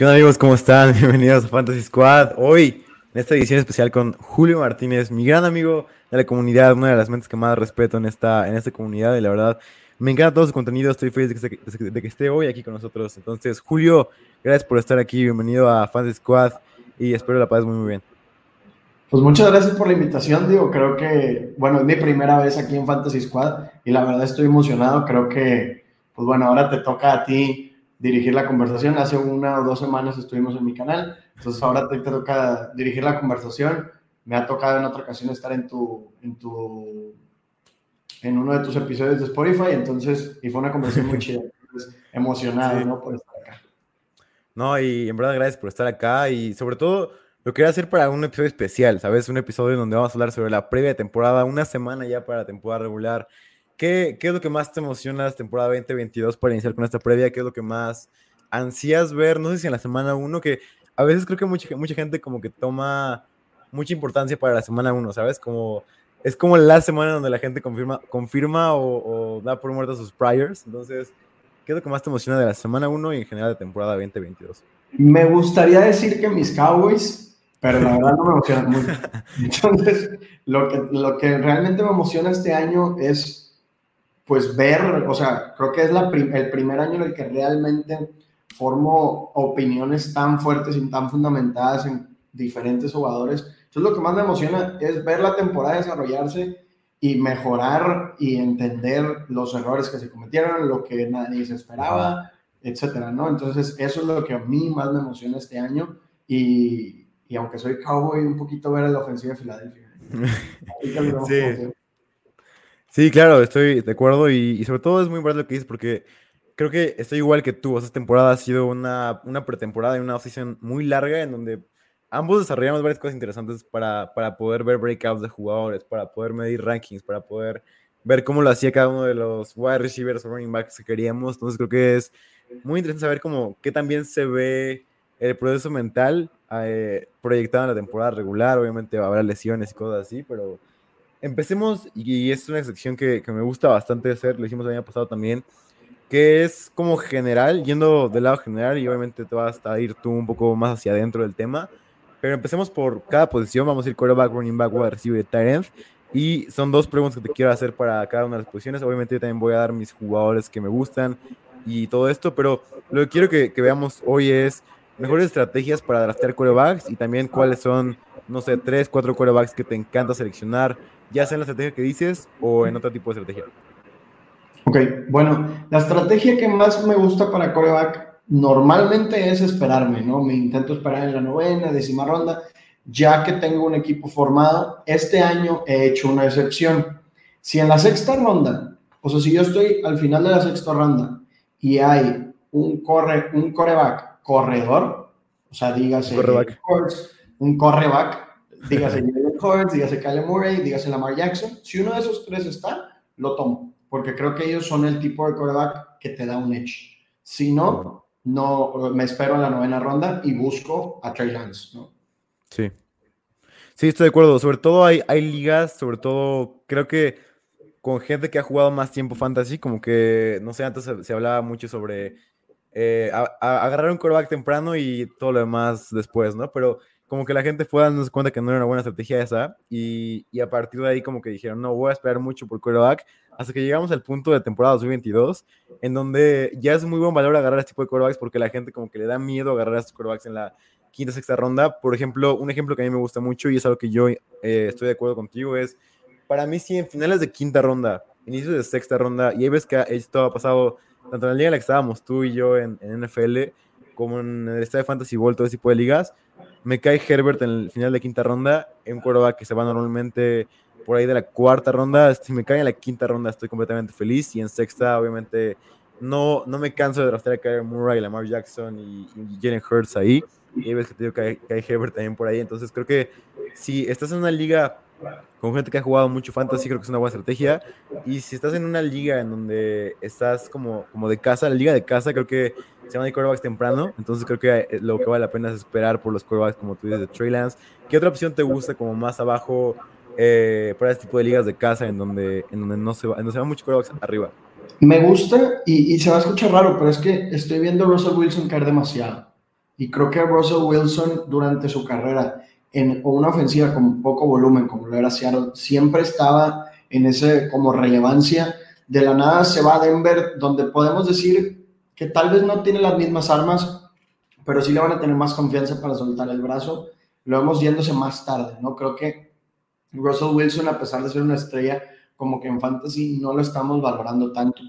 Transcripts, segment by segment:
¿Qué onda amigos? ¿Cómo están? Bienvenidos a Fantasy Squad. Hoy, en esta edición especial con Julio Martínez, mi gran amigo de la comunidad, una de las mentes que más respeto en esta, en esta comunidad y la verdad me encanta todo su contenido, estoy feliz de que, esté, de que esté hoy aquí con nosotros. Entonces, Julio, gracias por estar aquí, bienvenido a Fantasy Squad y espero la pases muy muy bien. Pues muchas gracias por la invitación, digo, creo que, bueno, es mi primera vez aquí en Fantasy Squad y la verdad estoy emocionado, creo que, pues bueno, ahora te toca a ti dirigir la conversación, hace una o dos semanas estuvimos en mi canal, entonces ahora te, te toca dirigir la conversación, me ha tocado en otra ocasión estar en tu, en tu, en uno de tus episodios de Spotify, entonces, y fue una conversación muy chida, entonces, emocionado, Sí. ¿no? Por estar acá. No, y en verdad gracias por estar acá y sobre todo lo quería hacer para un episodio especial, ¿sabes? Un episodio donde vamos a hablar sobre la previa temporada, una semana ya para la temporada regular. ¿Qué, qué es lo que más te emociona la temporada 2022 para iniciar con esta previa? ¿Qué es lo que más ansías ver? No sé si en la semana 1, que a veces creo que mucha, mucha gente como que toma mucha importancia para la semana 1, ¿sabes? Como, es como la semana donde la gente confirma, confirma o, o da por muertos sus priors. Entonces, ¿qué es lo que más te emociona de la semana 1 y en general de temporada 2022? Me gustaría decir que mis Cowboys, pero la verdad no me emociona mucho. Entonces, lo que, lo que realmente me emociona este año es, pues, ver, o sea, creo que es la prim- el primer año en el que realmente formo opiniones tan fuertes y tan fundamentadas en diferentes jugadores. Entonces, lo que más me emociona es ver la temporada desarrollarse y mejorar y entender los errores que se cometieron, lo que nadie se esperaba, etcétera, ¿no? Entonces, eso es lo que a mí más me emociona este año y, y aunque soy cowboy, un poquito ver a la ofensiva de Filadelfia. Sí. Que- Sí, claro, estoy de acuerdo y, y sobre todo es muy importante lo que dices porque creo que estoy igual que tú. Esta temporada ha sido una, una pretemporada y una offseason muy larga en donde ambos desarrollamos varias cosas interesantes para, para poder ver breakouts de jugadores, para poder medir rankings, para poder ver cómo lo hacía cada uno de los wide receivers o running backs que queríamos. Entonces creo que es muy interesante saber cómo qué también se ve el proceso mental eh, proyectado en la temporada regular. Obviamente habrá lesiones y cosas así, pero empecemos, y es una sección que, que me gusta bastante hacer, lo hicimos el año pasado también, que es como general, yendo del lado general, y obviamente te vas a ir tú un poco más hacia adentro del tema, pero empecemos por cada posición, vamos a ir quarterback, running back, wide receiver tight end, y son dos preguntas que te quiero hacer para cada una de las posiciones, obviamente yo también voy a dar mis jugadores que me gustan y todo esto, pero lo que quiero que, que veamos hoy es mejores estrategias para draftear quarterbacks y también cuáles son, no sé, tres, cuatro quarterbacks que te encanta seleccionar, ya sea en la estrategia que dices o en otro tipo de estrategia. Ok, bueno, la estrategia que más me gusta para coreback normalmente es esperarme, ¿no? Me intento esperar en la novena, décima ronda, ya que tengo un equipo formado. Este año he hecho una excepción. Si en la sexta ronda, o sea, si yo estoy al final de la sexta ronda y hay un, corre, un coreback corredor, o sea, dígase Correback. Un correback, dígase Jalen Hurts, dígase Kyle Murray, dígase Lamar Jackson, si uno de esos tres está, lo tomo, porque creo que ellos son el tipo de coreback que te da un edge. Si no, no me espero en la novena ronda y busco a Trey Lance, ¿no? Sí. Sí, estoy de acuerdo. Sobre todo hay, hay ligas, sobre todo creo que con gente que ha jugado más tiempo fantasy, como que, no sé, antes se, se hablaba mucho sobre eh, a- a- agarrar un quarterback temprano y todo lo demás después, ¿no? Pero como que la gente fue dándose cuenta que no era una buena estrategia esa y, y a partir de ahí como que dijeron, no, voy a esperar mucho por quarterback hasta que llegamos al punto de temporada 2022 en donde ya es muy buen valor agarrar este tipo de quarterbacks porque la gente como que le da miedo agarrar a estos quarterbacks en la quinta, sexta ronda. Por ejemplo, un ejemplo que a mí me gusta mucho y es algo que yo eh, estoy de acuerdo contigo es, para mí sí, en finales de quinta ronda, inicios de sexta ronda, y ahí ves que esto ha pasado tanto en la liga en la que estábamos tú y yo en, en NFL, como en el Estadio Fantasy Ball, todo ese tipo de ligas, me cae Herbert en el final de quinta ronda, un quarterback que se va normalmente por ahí de la cuarta ronda, si me cae en la quinta ronda estoy completamente feliz y en sexta obviamente no, no me canso de draftear a Kyler Murray, Lamar Jackson y, y Jalen Hurts ahí. Y ves que te digo que hay, que hay Herbert también por ahí. Entonces creo que si estás en una liga con gente que ha jugado mucho fantasy, creo que es una buena estrategia. Y si estás en una liga en donde estás como, como de casa, la liga de casa, creo que se van ir quarterbacks temprano. Entonces creo que eh, lo que vale la pena es esperar por los quarterbacks, como tú dices, de Trey Lance. ¿Qué otra opción te gusta como más abajo eh, para este tipo de ligas de casa en donde, en donde no se va, donde se van muchos quarterbacks arriba? Me gusta y, y, se va a escuchar raro, pero es que estoy viendo a Russell Wilson caer demasiado. Y creo que Russell Wilson durante su carrera en una ofensiva con poco volumen, como lo era Seattle, siempre estaba en ese como relevancia. De la nada se va a Denver, donde podemos decir que tal vez no tiene las mismas armas, pero sí le van a tener más confianza para soltar el brazo. Lo vemos yéndose más tarde, ¿no? Creo que Russell Wilson, a pesar de ser una estrella, como que en fantasy no lo estamos valorando tanto.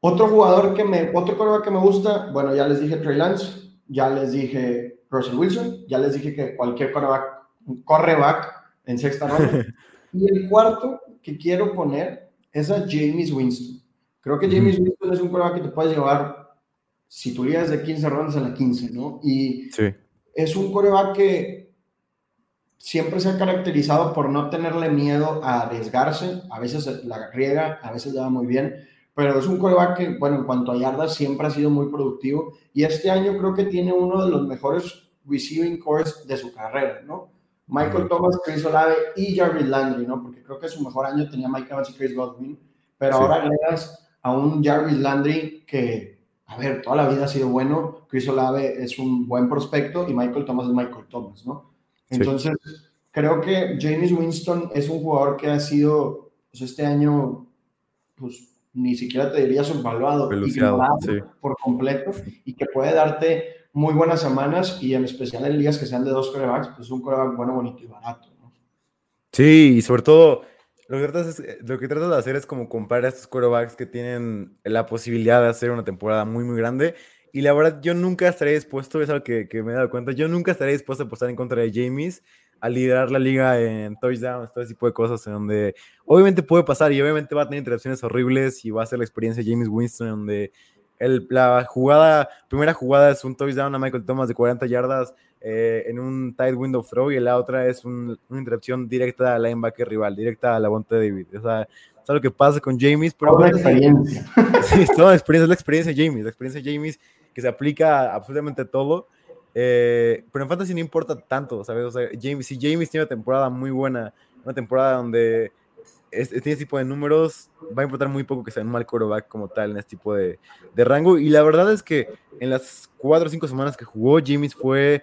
Otro jugador que me, otro coreback que me gusta, bueno, ya les dije Trey Lance, ya les dije Russell Wilson, ya les dije que cualquier coreback, correback en sexta ronda. y el cuarto que quiero poner es a James Winston. Creo que James Winston es un coreback que te puede llevar, si tu liga es de 15 rondas, a la 15, ¿no? Y Sí. es un coreback que siempre se ha caracterizado por no tenerle miedo a arriesgarse. A veces la riega, a veces le va muy bien. Pero es un coreback que, bueno, en cuanto a yardas, siempre ha sido muy productivo. Y este año creo que tiene uno de los mejores receiving cores de su carrera, ¿no? Michael Thomas, Chris Olave y Jarvis Landry, ¿no? Porque creo que su mejor año tenía Mike Evans y Chris Godwin. Pero Sí. ahora agregas a un Jarvis Landry que, a ver, toda la vida ha sido bueno. Chris Olave es un buen prospecto y Michael Thomas es Michael Thomas, ¿no? Sí. Entonces, creo que James Winston es un jugador que ha sido, pues este año, pues ni siquiera te diría subvaluado, Peluciado, ignorado sí. por completo y que puede darte muy buenas semanas y en especial en ligas que sean de dos corebacks, pues un coreback bueno, bonito y barato. ¿no? Sí, y sobre todo, lo que, tratas es- lo que tratas de hacer es como comparar a estos quarterbacks que tienen la posibilidad de hacer una temporada muy, muy grande. Y la verdad, yo nunca estaré dispuesto, es algo que, que me he dado cuenta, yo nunca estaré dispuesto a apostar en contra de James a liderar la liga en touchdowns, todo ese tipo de cosas, en donde obviamente puede pasar y obviamente va a tener interacciones horribles y va a ser la experiencia de James Winston, donde el, la jugada, primera jugada es un touchdown a Michael Thomas de 40 yardas eh, en un tight window throw y la otra es un- una interrupción directa al linebacker rival, directa a la Bonte David. O sea, es algo que pasa con James, pero Toda experiencia. Sí, es toda la experiencia, es la experiencia de James, la experiencia de James que se aplica a absolutamente todo. eh, pero en Fantasy no importa tanto, ¿sabes? O sea, James, si James tiene una temporada muy buena, una temporada donde es- tiene ese tipo de números, va a importar muy poco que sea un mal quarterback como tal en este tipo de, de rango. Y la verdad es que en las cuatro o cinco semanas que jugó, James fue.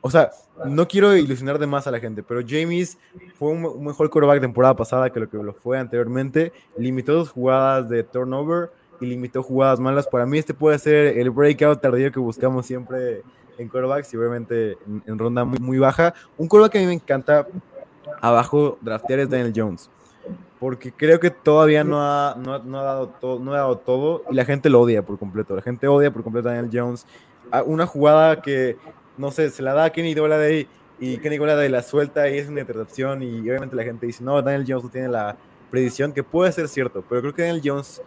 O sea, no quiero ilusionar de más a la gente, pero James fue un, un mejor quarterback temporada pasada que lo que lo fue anteriormente. Limitó dos jugadas de turnover y limitó jugadas malas. Para mí, este puede ser el breakout tardío que buscamos siempre en quarterbacks y obviamente en, en ronda muy, muy baja. Un quarterback que a mí me encanta abajo draftear es Daniel Jones. Porque creo que todavía no ha, no, no ha dado todo, no ha dado todo y la gente lo odia por completo. La gente odia por completo a Daniel Jones. Una jugada que, no sé, se la da a Kenny Golladay y Kenny Golladay la suelta y es una intercepción y obviamente la gente dice, no, Daniel Jones no tiene la predicción, que puede ser cierto, pero creo que Daniel Jones,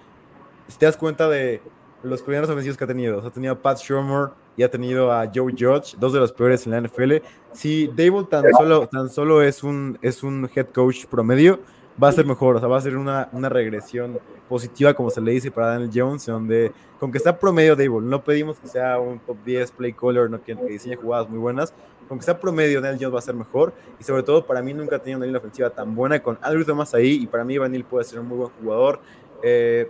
si te das cuenta de los coordinadores ofensivos que ha tenido, o sea, ha tenido a Pat Shermer y ha tenido a Joe Judge, dos de los peores en la NFL. Si Dable tan solo, tan solo es, un, es un head coach promedio, va a ser mejor, o sea, va a ser una, una regresión positiva, como se le dice para Daniel Jones, donde con que está promedio Dable, no pedimos que sea un top 10 play caller, no que, que diseñe jugadas muy buenas, con que sea promedio Daniel Jones va a ser mejor, y sobre todo para mí nunca ha tenido una línea ofensiva tan buena, con Andrew Thomas ahí, y para mí Vanil puede ser un muy buen jugador. Eh,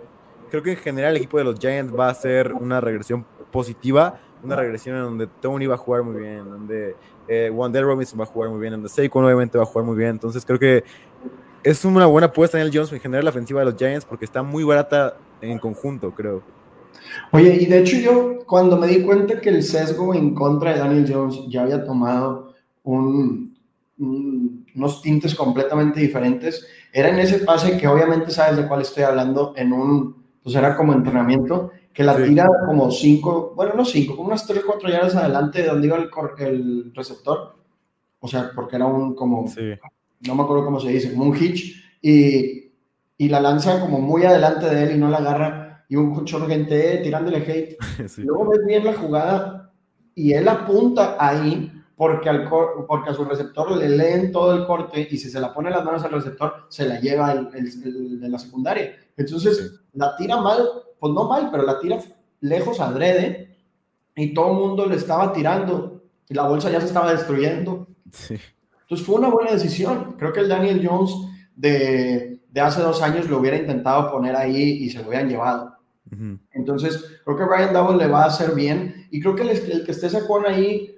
creo que en general el equipo de los Giants va a ser una regresión positiva, una regresión en donde Tony va a jugar muy bien, donde eh, Wandell Robinson va a jugar muy bien, donde Saquon obviamente va a jugar muy bien, entonces creo que es una buena apuesta en el Jones en general la ofensiva de los Giants porque está muy barata en conjunto, creo. Oye, y de hecho yo cuando me di cuenta que el sesgo en contra de Daniel Jones ya había tomado un- un- unos tintes completamente diferentes, era en ese pase que obviamente sabes de cuál estoy hablando, en un, pues era como entrenamiento, que la Sí. tira como cinco, bueno, no cinco, como unas tres, cuatro yardas adelante de donde iba el, el receptor, o sea, porque era un como, Sí. No me acuerdo cómo se dice, como un hitch, y, y la lanza como muy adelante de él y no la agarra. y un chorro de gente tirándole hate. Luego ves bien la jugada y él apunta ahí porque, al porque a su receptor le leen todo el corte y si se la pone las manos al receptor, se la lleva el, el, de la secundaria. Entonces, la tira mal, pues no mal, pero la tira lejos adrede y todo el mundo le estaba tirando y la bolsa ya se estaba destruyendo. Entonces fue una buena decisión. Creo que el Daniel Jones de, de hace dos años lo hubiera intentado poner ahí y se lo hubieran llevado. Entonces, creo que Brian Double le va a hacer bien y creo que el, el que esté Saquon ahí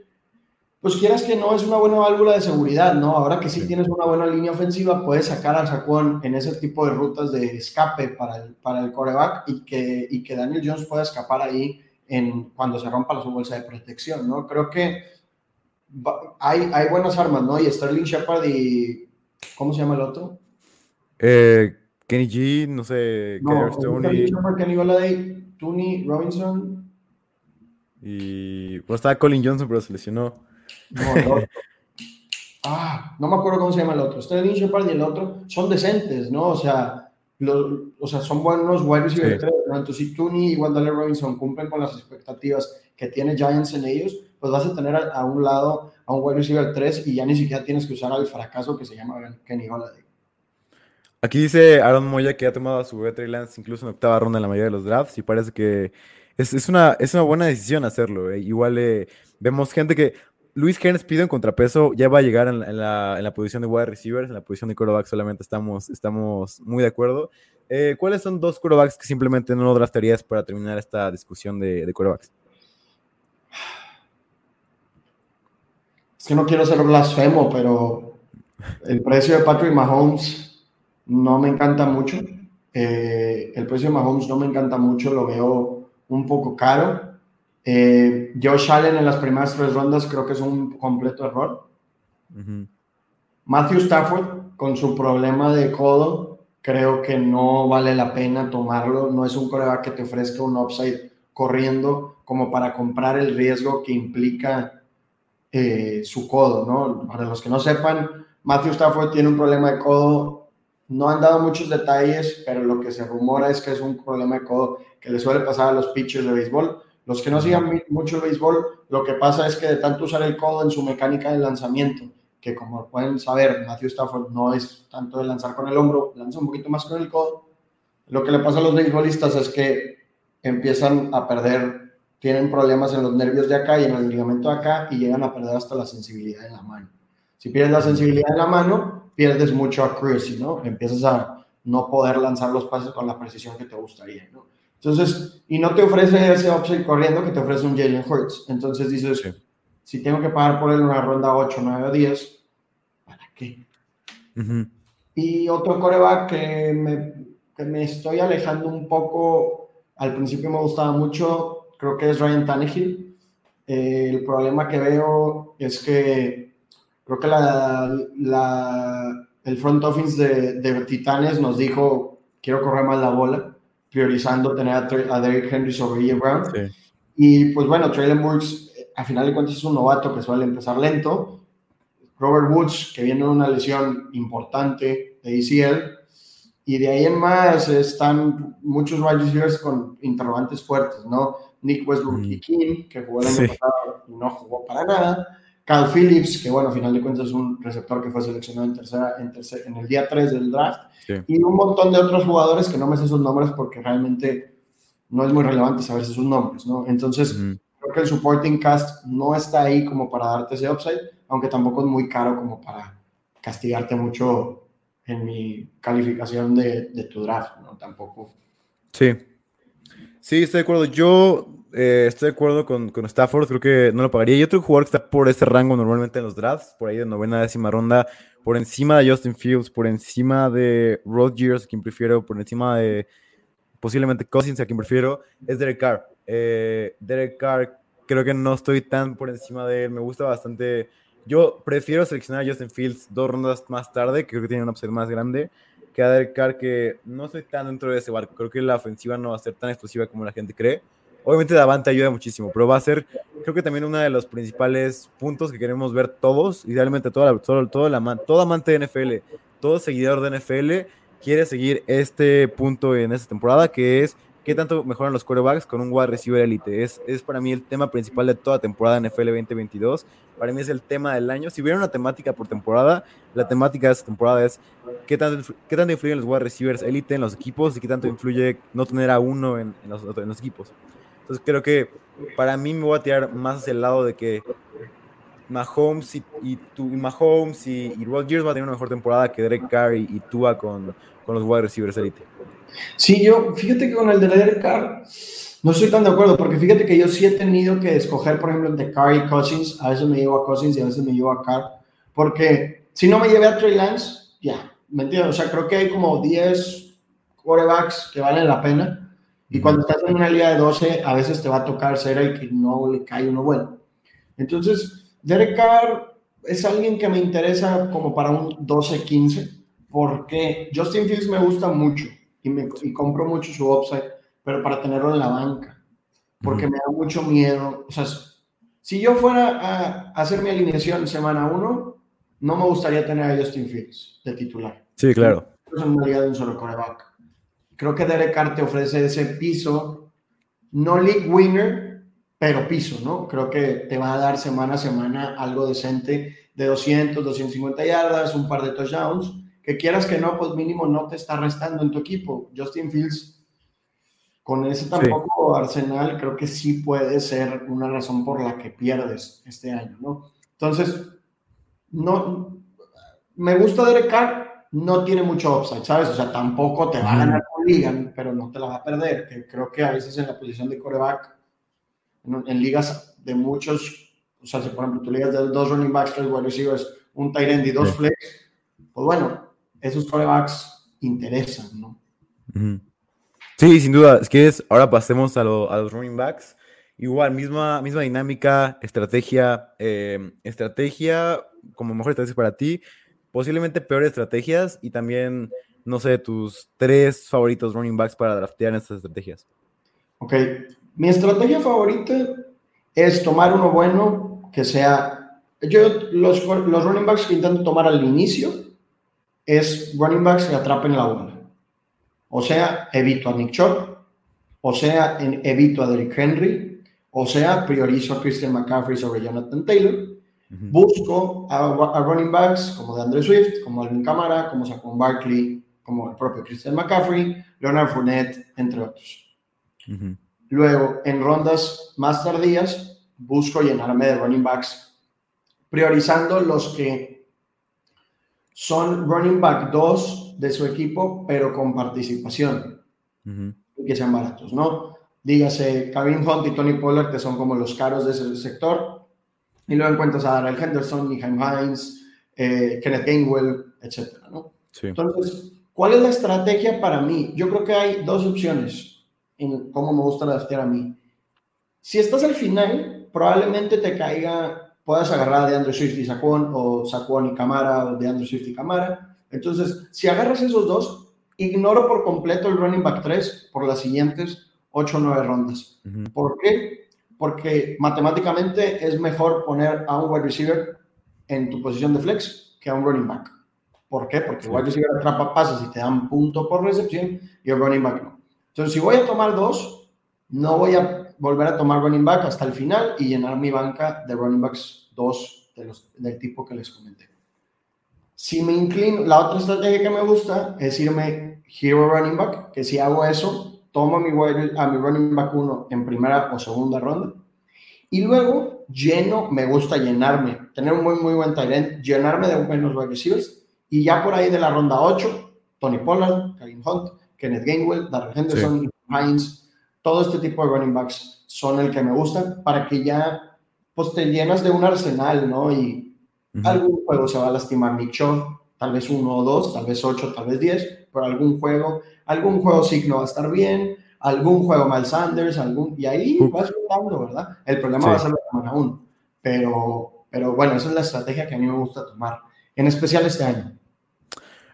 pues quieras que no, es una buena válvula de seguridad, ¿no? Ahora que sí, tienes una buena línea ofensiva, puedes sacar al Saquon en ese tipo de rutas de escape para el, para el coreback y que, y que Daniel Jones pueda escapar ahí en, cuando se rompa la su bolsa de protección, ¿no? Creo que hay, hay buenas armas, ¿no? Y Sterling Shepard y... ¿Cómo se llama el otro? Eh, Kenny G, no sé. No, Sterling Shepard, Kenny Goladay, Tony Robinson. Y... Pues estaba Colin Johnson, pero se lesionó. No, ah, no me acuerdo cómo se llama el otro. Sterling Shepard y el otro son decentes, ¿no? O sea, o sea son buenos wide receivers, ¿no? Entonces, si Tooney y Wendell Robinson cumplen con las expectativas que tiene Giants en ellos, pues vas a tener a, un lado a un wide receiver 3 y ya ni siquiera tienes que usar al fracaso que se llama Kenny Golladay. Aquí dice Aaron Moya que ha tomado a su bebé Trey Lance incluso en octava ronda en la mayoría de los drafts y parece que es, es, una, es una buena decisión hacerlo. ¿eh? Igual eh, vemos gente que, Luis Hens pide en contrapeso, ya va a llegar en la, posición de wide receivers, en la posición de quarterback solamente estamos, estamos muy de acuerdo. Eh, ¿Cuáles son dos quarterbacks que simplemente no draftarías para terminar esta discusión de, de quarterbacks? Es que no quiero ser blasfemo, pero el precio de Patrick Mahomes no me encanta mucho. Eh, el precio de Mahomes no me encanta mucho, lo veo un poco caro. Eh, Josh Allen en las primeras tres rondas creo que es un completo error. Matthew Stafford con su problema de codo, creo que no vale la pena tomarlo. No es un coreback que te ofrezca un upside corriendo como para comprar el riesgo que implica eh, su codo, ¿no? Para los que no sepan, Matthew Stafford tiene un problema de codo. No han dado muchos detalles, pero lo que se rumora es que es un problema de codo que le suele pasar a los pitchers de béisbol los que no sigan mucho el béisbol, lo que pasa es que de tanto usar el codo en su mecánica de lanzamiento, que como pueden saber, Matthew Stafford no es tanto de lanzar con el hombro, lanza un poquito más con el codo. Lo que le pasa a los béisbolistas es que empiezan a perder, tienen problemas en los nervios de acá y en el ligamento de acá y llegan a perder hasta la sensibilidad en la mano. Si pierdes la sensibilidad en la mano, pierdes mucho accuracy, ¿no? Empiezas a no poder lanzar los pases con la precisión que te gustaría, ¿no? Entonces, y no te ofrece ese upside corriendo que te ofrece un Jalen Hurts. Entonces dices, si tengo que pagar por él una ronda 8, 9 o 10, ¿para qué? Y otro coreback que me, que me estoy alejando un poco, al principio me gustaba mucho, creo que es Ryan Tannehill. Eh, el problema que veo es que creo que la, la, el front office de, de Titanes nos dijo, quiero correr más la bola priorizando tener a, Derrick Henry sobre E. Brown. Y pues bueno, Traylon Burks, a final de cuentas, es un novato que suele empezar lento. Robert Woods, que viene de una lesión importante de ACL. Y de ahí en más están muchos wide receivers con interrogantes fuertes, ¿no? Nick Westbrook y King, que jugó el año pasado y no jugó para nada. Cal Phillips, que bueno, a final de cuentas es un receptor que fue seleccionado en, tercera, en, en el día 3 del draft, y un montón de otros jugadores que no me sé sus nombres porque realmente no es muy relevante saber sus nombres, ¿no? Entonces, creo que el supporting cast no está ahí como para darte ese upside, aunque tampoco es muy caro como para castigarte mucho en mi calificación de, de tu draft, ¿no? Tampoco. Sí. Sí, estoy de acuerdo. Yo eh, estoy de acuerdo con, con, Stafford, creo que no lo pagaría. Y otro jugador que está por ese rango normalmente en los drafts, por ahí de novena, décima ronda, por encima de Justin Fields, por encima de Rodgers, a quien prefiero, por encima de posiblemente Cousins, a quien prefiero, es Derek Carr. Eh, Derek Carr, creo que no estoy tan por encima de él, me gusta bastante. Yo prefiero seleccionar a Justin Fields dos rondas más tarde, creo que tiene una opción más grande, que a Derek Carr, que no estoy tan dentro de ese barco. Creo que la ofensiva no va a ser tan explosiva como la gente cree. Obviamente Davante ayuda muchísimo, pero va a ser, creo que también uno de los principales puntos que queremos ver todos, idealmente toda, todo, todo, la, todo amante de NFL, todo seguidor de NFL quiere seguir este punto en esta temporada, que es ¿qué tanto mejoran los quarterbacks con un wide receiver elite? Es, es para mí el tema principal de toda temporada NFL 2022. Para mí es el tema del año. Si hubiera una temática por temporada, la temática de esta temporada es qué tanto, qué tanto influyen los wide receivers elite en los equipos y qué tanto influye no tener a uno en, en, los, en los equipos. Entonces creo que para mí me voy a tirar más hacia el lado de que Mahomes y, y, tu, y Mahomes y, y Rodgers va a tener una mejor temporada que Derek Carr y, y Tua con, con los wide receivers elite. Sí, yo, fíjate que con el de Derek Carr no estoy tan de acuerdo, porque fíjate que yo sí he tenido que escoger, por ejemplo, entre Carr y Cousins, a veces me llevo a Cousins y a veces me llevo a Carr, porque si no me llevé a Trey Lance, ya, ¿me entiendes? O sea, creo que hay como 10 quarterbacks que valen la pena, y cuando estás en una liga de 12, a veces te va a tocar ser el que no le cae uno bueno. Entonces, Derek Carr es alguien que me interesa como para un 12-15, porque Justin Fields me gusta mucho y, me, y compro mucho su upside, pero para tenerlo en la banca, porque me da mucho miedo. O sea, si yo fuera a hacer mi alineación semana 1, no me gustaría tener a Justin Fields de titular. Sí, claro. Es una liga de un solo coreback. Creo que Derek Carr te ofrece ese piso, no league winner, pero piso, ¿no? Creo que te va a dar semana a semana algo decente de 200, 250 yardas, un par de touchdowns, que quieras que no, pues mínimo no te está restando en tu equipo. Justin Fields, con ese tampoco sí. arsenal, creo que sí puede ser una razón por la que pierdes este año, ¿no? Entonces, no, me gusta Derek Carr, no tiene mucho upside, ¿sabes? O sea, tampoco te va a ganar con Ligan, pero no te la va a perder, que creo que a veces en la posición de coreback, en, en ligas de muchos, o sea, si por ejemplo tú ligas de dos running backs, tres wide receivers, un tight end y dos sí. flex, pues bueno, esos corebacks interesan, ¿no? Sí, sin duda. Es que es, ahora pasemos a, lo, a, los running backs. Igual, misma, misma dinámica, estrategia, eh, estrategia como mejor estrategia para ti, posiblemente peores estrategias y también, no sé, tus tres favoritos running backs para draftear en estas estrategias. Ok, mi estrategia favorita es tomar uno bueno que sea, yo los, los running backs que intento tomar al inicio es running backs que atrapen la bola. O sea, evito a Nick Chubb, o sea, evito a Derrick Henry, o sea, priorizo a Christian McCaffrey sobre Jonathan Taylor. Busco a, a, running backs como de Andre Swift, como Alvin Kamara, como Saquon Barkley, como el propio Christian McCaffrey, Leonard Fournette, entre otros. Uh -huh. Luego, en rondas más tardías, busco llenarme de running backs, priorizando los que son running back 2 de su equipo, pero con participación, uh -huh. y que sean baratos, ¿no? Dígase, Kevin Hunt y Tony Pollard, que son como los caros de ese sector, y luego encuentras a Darrell Henderson, Niheim Hines, eh, Kenneth Gainwell, etcétera, ¿no? Sí. Entonces, ¿cuál es la estrategia para mí? Yo creo que hay dos opciones en cómo me gusta draftear a mí. Si estás al final, probablemente te caiga, puedas agarrar de Andrew Swift y Saquon, o Saquon y Camara, o de Andrew Swift y Camara. Entonces, si agarras esos dos, ignoro por completo el running back 3 por las siguientes 8 o 9 rondas. Uh -huh. ¿Por qué? Porque matemáticamente es mejor poner a un wide receiver en tu posición de flex que a un running back. ¿Por qué? Porque el wide receiver atrapa pases y te dan punto por recepción y el running back no. Entonces, si voy a tomar dos, no voy a volver a tomar running back hasta el final y llenar mi banca de running backs 2 de los, del tipo que les comenté. Si me inclino, la otra estrategia que me gusta es irme hero running back, que si hago eso, tomo a mi, a mi running back 1 en primera o segunda ronda y luego lleno, me gusta llenarme, tener un muy, muy buen end, llenarme de buenos wide receivers y ya por ahí de la ronda 8, Tony Pollard, Karim Hunt, Kenneth Gainwell, Darrell Henderson, sí. Hines, todo este tipo de running backs son el que me gustan para que ya pues te llenas de un arsenal, ¿no? Y uh -huh. algún juego se va a lastimar Nick tal vez uno o dos, tal vez ocho, tal vez diez, pero algún juego, algún juego sí no va a estar bien, algún juego Miles Sanders, algún, y ahí uh -huh. vas jugando, ¿verdad? El problema sí. va a ser la semana uno, pero, pero bueno, esa es la estrategia que a mí me gusta tomar, en especial este año.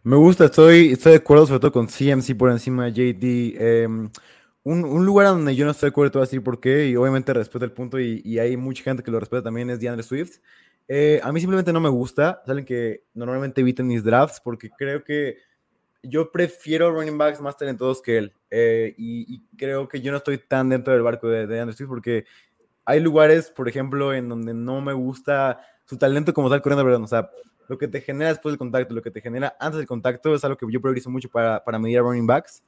Me gusta, estoy, estoy de acuerdo sobre todo con CMC por encima de JD. Eh, un, un, lugar donde yo no estoy de acuerdo, te decir por qué, y obviamente respeto el punto, y, y hay mucha gente que lo respeta también, es DeAndre Swift. Eh, a mí simplemente no me gusta, saben que normalmente eviten mis drafts, porque creo que yo prefiero running backs más talentosos que él. Eh, y, creo que yo no estoy tan dentro del barco de, de Andrew porque hay lugares, por ejemplo, en donde no me gusta su talento como tal corriendo, ¿verdad? O sea, lo que te genera después del contacto, lo que te genera antes del contacto es algo que yo priorizo mucho para, para medir a running backs.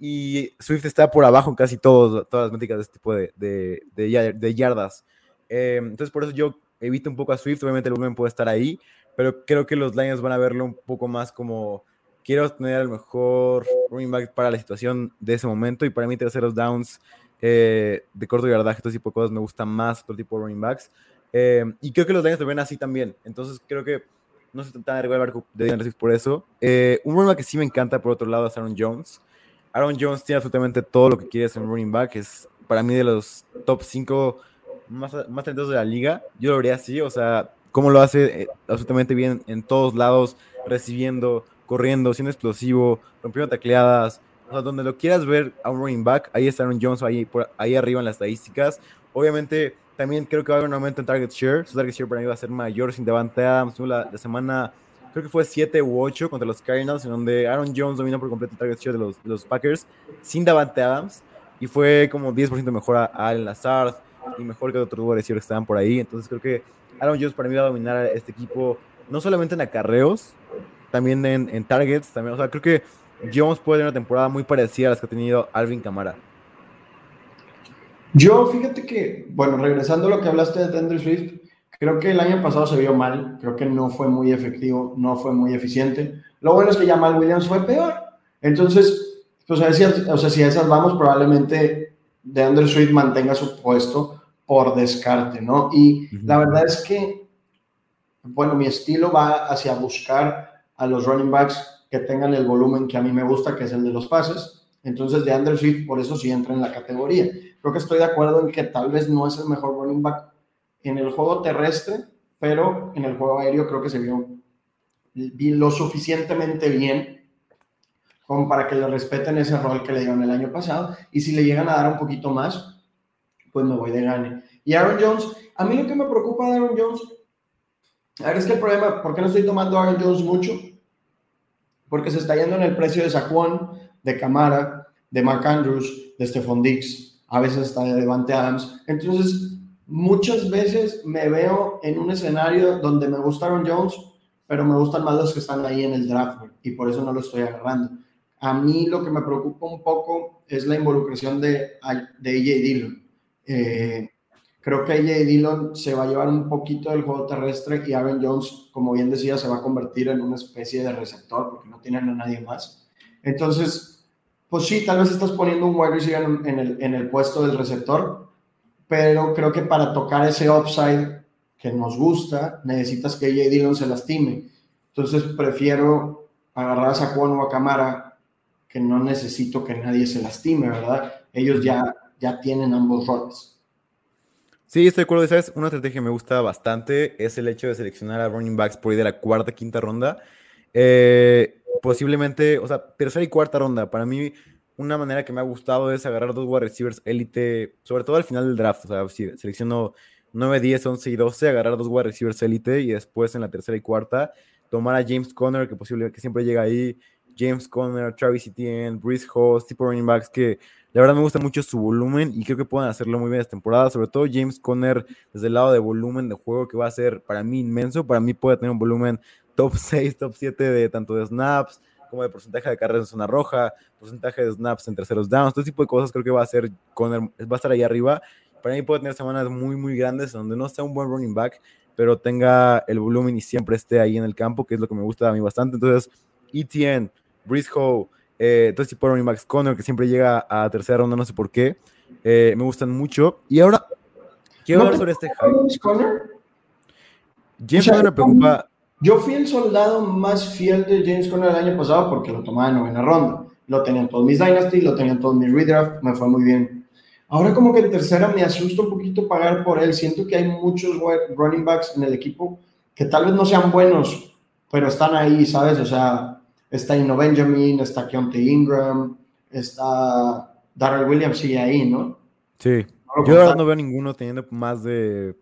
Y Swift está por abajo en casi todos, todas las métricas de este tipo de, de, de, yardas. Eh, entonces, por eso yo evito un poco a Swift. Obviamente, el volumen puede estar ahí, pero creo que los Lions van a verlo un poco más como quiero tener el mejor running back para la situación de ese momento. Y para mí, terceros downs eh, de corto yardaje, todo tipo de cosas me gustan más, otro tipo de running backs. Eh, y creo que los Lions lo ven así también. Entonces, creo que no se de arriba de Swift por eso. un running back que sí me encanta, por otro lado, es Aaron Jones. Aaron Jones tiene absolutamente todo lo que quieres en running back. Es para mí de los top 5 más, más talentosos de la liga. Yo lo vería así, o sea, cómo lo hace eh, absolutamente bien en todos lados, recibiendo, corriendo, siendo explosivo, rompiendo tacleadas. O sea, donde lo quieras ver a un running back, ahí está Aaron Jones, ahí, por, ahí arriba en las estadísticas. Obviamente, también creo que va a haber un aumento en target share. Su target share para mí va a ser mayor sin Devante Adams. La, la semana creo que fue 7 u 8 contra los Cardinals, en donde Aaron Jones dominó por completo el target share de los, los Packers sin Davante Adams y fue como 10% mejor a, Al Lazard y mejor que otros jugadores que estaban por ahí. Entonces creo que Aaron Jones para mí va a dominar a este equipo no solamente en acarreos, también en, en targets. También, o sea, creo que Jones puede tener una temporada muy parecida a las que ha tenido Alvin Camara. Yo, fíjate que, bueno, regresando a lo que hablaste de Andrew Swift, Creo que el año pasado se vio mal, creo que no fue muy efectivo, no fue muy eficiente. Lo bueno es que Jamal Williams fue peor. Entonces, pues o sea, si a esas vamos, probablemente de Andrew Swift mantenga su puesto por descarte, ¿no? Y la verdad es que, bueno, mi estilo va hacia buscar a los running backs que tengan el volumen que a mí me gusta, que es el de los pases. Entonces, de Andrew Swift, por eso sí entra en la categoría. Creo que estoy de acuerdo en que tal vez no es el mejor running back en el juego terrestre, pero en el juego aéreo creo que se vio lo suficientemente bien como para que le respeten ese rol que le dieron el año pasado. Y si le llegan a dar un poquito más, pues me voy de gane. Y Aaron Jones, a mí lo que me preocupa de Aaron Jones, a ver, es que el problema, ¿por qué no estoy tomando Aaron Jones mucho? Porque se está yendo en el precio de Saquon, de Camara, de Mark Andrews, de Stephon Dix, a veces está de Devante Adams. Entonces, muchas veces me veo en un escenario donde me gustaron Jones, pero me gustan más los que están ahí en el draft y por eso no lo estoy agarrando. A mí lo que me preocupa un poco es la involucración de, de AJ Dillon. Eh, creo que AJ Dillon se va a llevar un poquito del juego terrestre y Aaron Jones, como bien decía, se va a convertir en una especie de receptor porque no tienen a nadie más. Entonces, pues sí, tal vez estás poniendo un wide receiver en el, en el puesto del receptor, pero creo que para tocar ese upside que nos gusta, necesitas que J. Dillon se lastime. Entonces prefiero agarrar a Saquon o a Camara, que no necesito que nadie se lastime, ¿verdad? Ellos ya, ya tienen ambos roles. Sí, estoy de acuerdo. ¿Sabes? Una estrategia que me gusta bastante es el hecho de seleccionar a running backs por ahí de la cuarta, quinta ronda. Eh, posiblemente, o sea, tercera y cuarta ronda. Para mí, una manera que me ha gustado es agarrar dos wide receivers élite, sobre todo al final del draft. O sea, si selecciono 9, 10, 11 y 12, agarrar dos wide receivers élite y después en la tercera y cuarta tomar a James Conner, que posible que siempre llega ahí. James Conner, Travis Etienne, Brice Hall, tipo running backs que la verdad me gusta mucho su volumen y creo que pueden hacerlo muy bien esta temporada. Sobre todo James Conner desde el lado de volumen de juego que va a ser para mí inmenso. Para mí puede tener un volumen top 6, top 7 de tanto de snaps, como de porcentaje de carreras en zona roja, porcentaje de snaps en terceros downs, todo tipo de cosas creo que va a ser con va a estar ahí arriba. Para mí puede tener semanas muy, muy grandes donde no sea un buen running back, pero tenga el volumen y siempre esté ahí en el campo, que es lo que me gusta a mí bastante. Entonces, ETN, Briscoe, eh, todo tipo de running backs, Connor, que siempre llega a tercera ronda, no sé por qué, eh, me gustan mucho. Y ahora, quiero hablar sobre este James Conner? James Conner me preocupa yo fui el soldado más fiel de James Conner el año pasado porque lo tomaba en novena ronda. Lo tenían todos mis Dynasty, lo tenían todos mis redraft, me fue muy bien. Ahora como que en tercera me asusta un poquito pagar por él. Siento que hay muchos running backs en el equipo que tal vez no sean buenos, pero están ahí, ¿sabes? O sea, está Ino Benjamin, está Keontae Ingram, está Darrell Williams, sigue ahí, ¿no? Sí. Yo no veo ninguno teniendo más de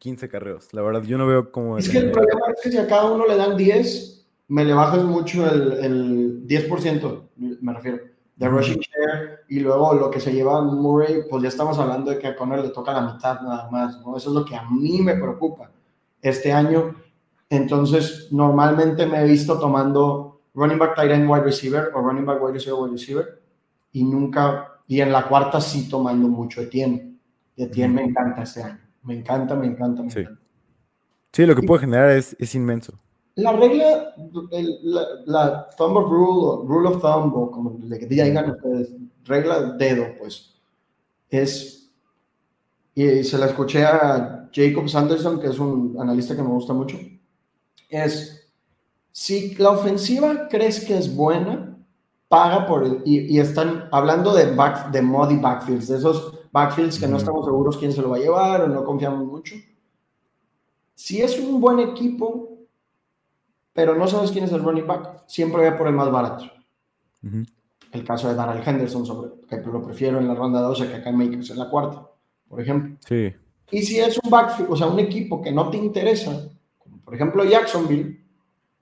15 carreos. La verdad, yo no veo como... Es que el problema es que si a cada uno le dan 10, me le bajas mucho el, el 10%, me refiero, de rushing share, y luego lo que se lleva Murray, pues ya estamos hablando de que a Connor le toca la mitad nada más, ¿no? Eso es lo que a mí me preocupa este año. Entonces, normalmente me he visto tomando running back, tight end, wide receiver, o running back, wide receiver, wide receiver, y nunca, y en la cuarta sí tomando mucho Etienne. Etienne me encanta este año. Me encanta, me encanta, me Sí. encanta. Sí, lo que puede generar es, es inmenso. La regla, el- la, la thumb of rule, rule of thumb, o como le digan ustedes, regla dedo, pues, es, y se la escuché a Jacob Sanderson, que es un analista que me gusta mucho, es, si la ofensiva crees que es buena, paga por el, y, y están hablando de, back, de muddy backfields, de esos backfields que no Ujú. estamos seguros quién se lo va a llevar o no confiamos mucho. Si es un buen equipo, pero no sabes quién es el running back, siempre ve por el más barato. El caso de Darrell Henderson, sobre, que lo prefiero en la ronda 12 que acá en Makers en la cuarta, por ejemplo. Sí. Y si es un backfield, o sea, un equipo que no te interesa, como por ejemplo Jacksonville,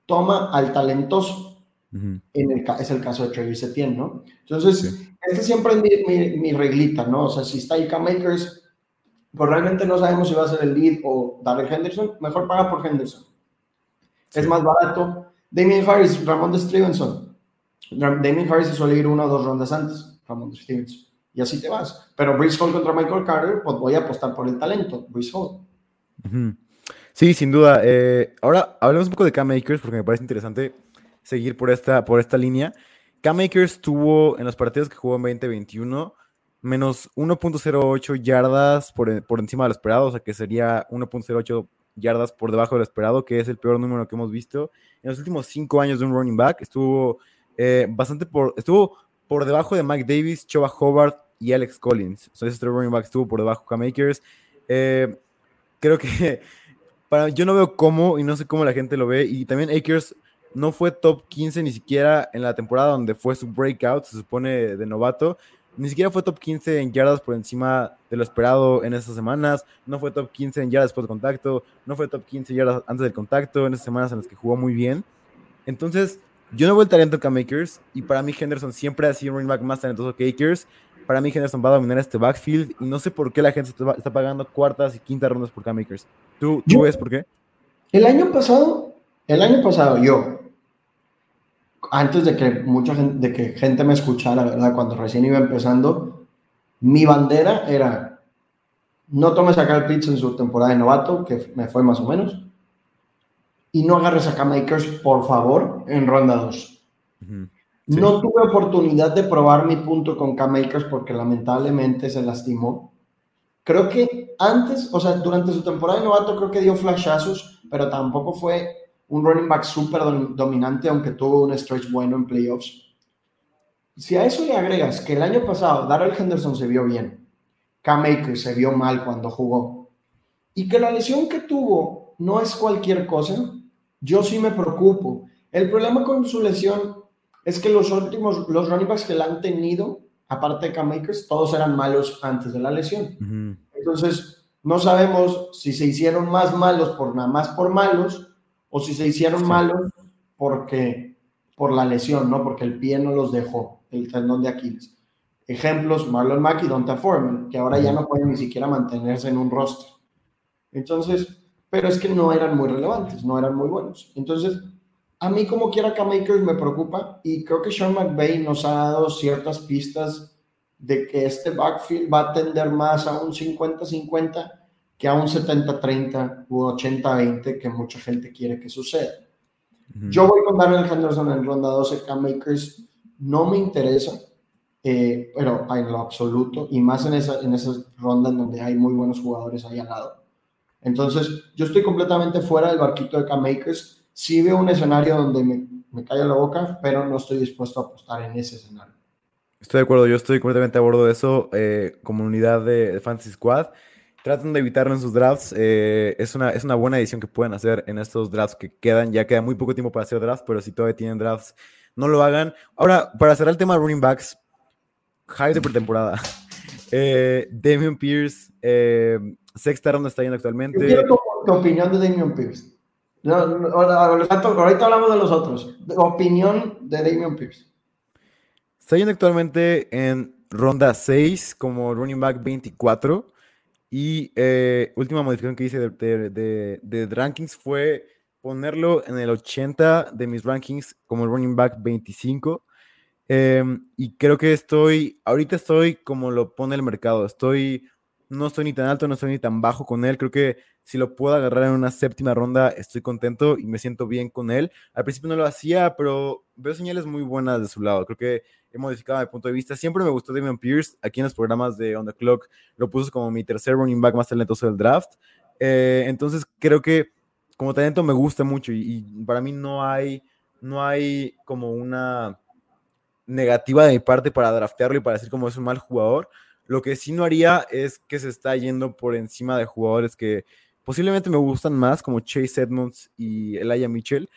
toma al talentoso. Ujú. En el, es el caso de Travis Etienne, ¿no? Entonces, Sí. este siempre es mi, mi, mi reglita, ¿no? O sea, si está Ika Makers, pues realmente no sabemos si va a ser el lead o Darrell Henderson, mejor paga por Henderson. Es más barato. Damien Harris, Ramón de Stevenson. Damien Harris se suele ir una o dos rondas antes, Ramón de Stevenson. Y así te vas. Pero Brees Hall contra Michael Carter, pues voy a apostar por el talento, Brees Hall. Sí, sin duda. Eh, ahora hablemos un poco de Cam Akers porque me parece interesante seguir por esta, por esta línea. Cam Akers tuvo en los partidos que jugó en 2021 menos 1.08 yardas por, e- por encima de lo esperado, o sea que sería 1.08 yardas por debajo de lo esperado, que es el peor número que hemos visto en los últimos cinco años de un running back. Estuvo eh, bastante por, estuvo por debajo de Mike Davis, Choba Hobart y Alex Collins. Entonces, este running back estuvo por debajo de Cam Akers. Eh, creo que para, yo no veo cómo y no sé cómo la gente lo ve. Y también Akers no fue top 15 ni siquiera en la temporada donde fue su breakout, se supone de novato. Ni siquiera fue top 15 en yardas por encima de lo esperado en esas semanas. No fue top 15 en yardas después de contacto. No fue top 15 yardas antes del contacto en esas semanas en las que jugó muy bien. Entonces, yo no veo el talento Cam Akers. Y para mí, Henderson siempre ha sido un running back más talentoso que Akers. Para mí, Henderson va a dominar este backfield. Y no sé por qué la gente está, está pagando cuartas y quintas rondas por Cam Akers. ¿Tú, tú Yo- ves por qué? El año pasado, el año pasado yo, antes de que mucha gente, de que gente me escuchara, ¿verdad? Cuando recién iba empezando, mi bandera era no tomes a Kyle Pitts en su temporada de novato, que me fue más o menos, y no agarres a Cam Akers, por favor, en ronda 2. Ujú. Sí. No tuve oportunidad de probar mi punto con Cam Akers porque lamentablemente se lastimó. Creo que antes, o sea, durante su temporada de novato creo que dio flashazos, pero tampoco fue un running back súper dom- dominante, aunque tuvo un stretch bueno en playoffs. Si a eso le agregas que el año pasado Darrell Henderson se vio bien, Cam Akers se vio mal cuando jugó, y que la lesión que tuvo no es cualquier cosa, yo sí me preocupo. El problema con su lesión es que los últimos, los running backs que la han tenido, aparte de Cam Akers, todos eran malos antes de la lesión. Entonces, no sabemos si se hicieron más malos por nada más por malos o si se hicieron malos porque por la lesión, ¿no? Porque el pie no los dejó, el tendón de Aquiles. Ejemplos, Marlon Mack y Donta Foreman, que ahora ya no pueden ni siquiera mantenerse en un roster. Entonces, pero es que no eran muy relevantes, no eran muy buenos. Entonces, a mí como quiera Cam Akers me preocupa y creo que Sean McVay nos ha dado ciertas pistas de que este backfield va a tender más a un 50-50 que a un 70-30 u 80-20 que mucha gente quiere que suceda. Ujú. Yo voy con Darrell Henderson en ronda 12, Cam Akers no me interesa, eh, pero en lo absoluto, y más en esa, en esa ronda en donde hay muy buenos jugadores ahí al lado. Entonces, yo estoy completamente fuera del barquito de Cam Akers. Sí veo un escenario donde me, me calla la boca, pero no estoy dispuesto a apostar en ese escenario. Estoy de acuerdo, yo estoy completamente a bordo de eso. eh, como unidad de, de Fantasy Squad, tratan de evitarlo en sus drafts. eh, es, una, es una buena edición que pueden hacer en estos drafts que quedan. Ya queda muy poco tiempo para hacer drafts, pero si todavía tienen drafts, no lo hagan. Ahora, para cerrar el tema de running backs, hype de pretemporada. Eh, Damian Pierce, eh, sexta ronda está yendo Yo actualmente. quiero tu, tu opinión de Damian Pierce. No, no, ahorita hablamos de los otros. Opinión de Damian Pierce. Está yendo actualmente en ronda 6 como running back 24. Y eh, última modificación que hice de, de, rankings fue ponerlo en el 80 de mis rankings como running back 25. Em, y creo que estoy, ahorita estoy como lo pone el mercado. Estoy, no estoy ni tan alto, no estoy ni tan bajo con él. Creo que si lo puedo agarrar en una séptima ronda, estoy contento y me siento bien con él. Al principio no lo hacía, pero veo señales muy buenas de su lado. Creo que he modificado mi punto de vista. Siempre me gustó Damian Pierce. Aquí en los programas de On the Clock lo puse como mi tercer running back más talentoso del draft. Eh, entonces creo que como talento me gusta mucho y, para mí no hay, no hay como una negativa de mi parte para draftearlo y para decir como es un mal jugador. Lo que sí no haría es que se está yendo por encima de jugadores que posiblemente me gustan más, como Chase Edmonds y Elijah Mitchell,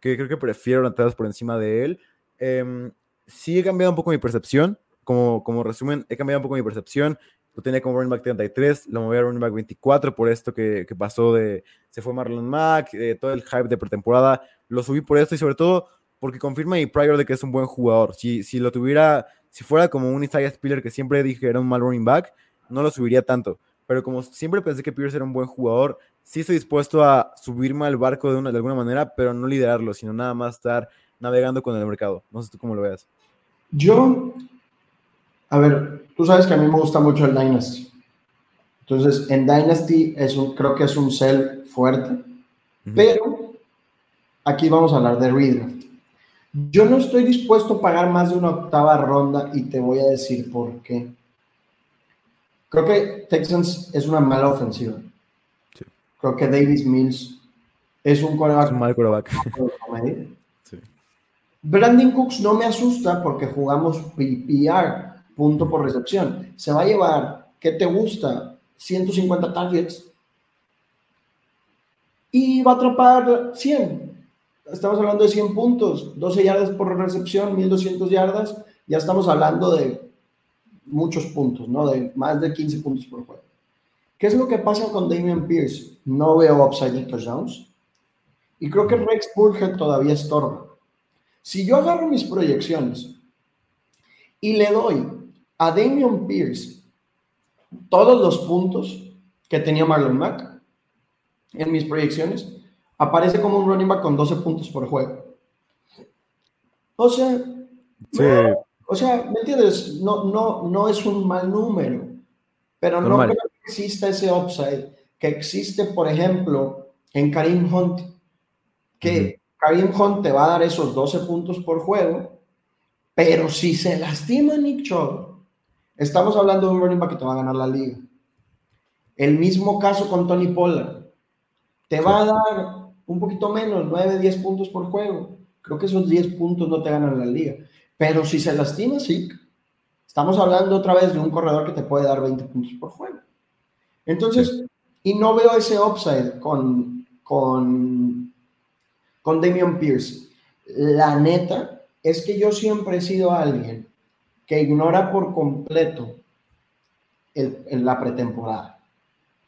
que creo que prefiero lanzadas por encima de él. Eh, sí he cambiado un poco mi percepción. Como, como resumen, he cambiado un poco mi percepción. Lo tenía como running back 33, lo moví a running back 24 por esto que, que pasó de. Se fue Marlon Mack, eh, todo el hype de pretemporada. Lo subí por esto y sobre todo porque confirma mi prior de que es un buen jugador. Si, si lo tuviera, si fuera como un Isaiah Spiller que siempre dije que era un mal running back, no lo subiría tanto. Pero como siempre pensé que Pierce era un buen jugador, sí estoy dispuesto a subirme al barco de, una, de alguna manera, pero no liderarlo, sino nada más estar navegando con el mercado. No sé tú cómo lo veas. Yo, a ver, tú sabes que a mí me gusta mucho el Dynasty. Entonces, en Dynasty es un, creo que es un sell fuerte, pero aquí vamos a hablar de redraft. Yo no estoy dispuesto a pagar más de una octava ronda y te voy a decir por qué. Creo que Texans es una mala ofensiva. Creo que Davis Mills es un Es un mal quarterback. Brandon Cooks no me asusta porque jugamos PPR, punto por recepción. Se va a llevar, ¿qué te gusta? 150 targets y va a atrapar 100. Estamos hablando de 100 puntos, 12 yardas por recepción, 1200 yardas. Ya estamos hablando de muchos puntos, ¿no? De más de 15 puntos por juego. ¿Qué es lo que pasa con Damian Pierce? No veo upside de touchdowns. Y creo que Rex Burkhead todavía estorba. Si yo agarro mis proyecciones y le doy a Damian Pierce todos los puntos que tenía Marlon Mack en mis proyecciones, aparece como un running back con 12 puntos por juego. O sea, o sea, ¿me entiendes? No, no, no es un mal número, pero no creo que exista ese upside que existe, por ejemplo, en Karim Hunt, que Karim Hunt te va a dar esos 12 puntos por juego, pero si se lastima Nick Chubb, estamos hablando de un running back que te va a ganar la liga. El mismo caso con Tony Pollard. Te va a dar un poquito menos, 9, 10 puntos por juego. Creo que esos 10 puntos no te ganan la liga. Pero si se lastima, sí. Estamos hablando otra vez de un corredor que te puede dar 20 puntos por juego. Entonces, y no veo ese upside con, con con Damian Pierce. La neta es que yo siempre he sido alguien que ignora por completo en la pretemporada,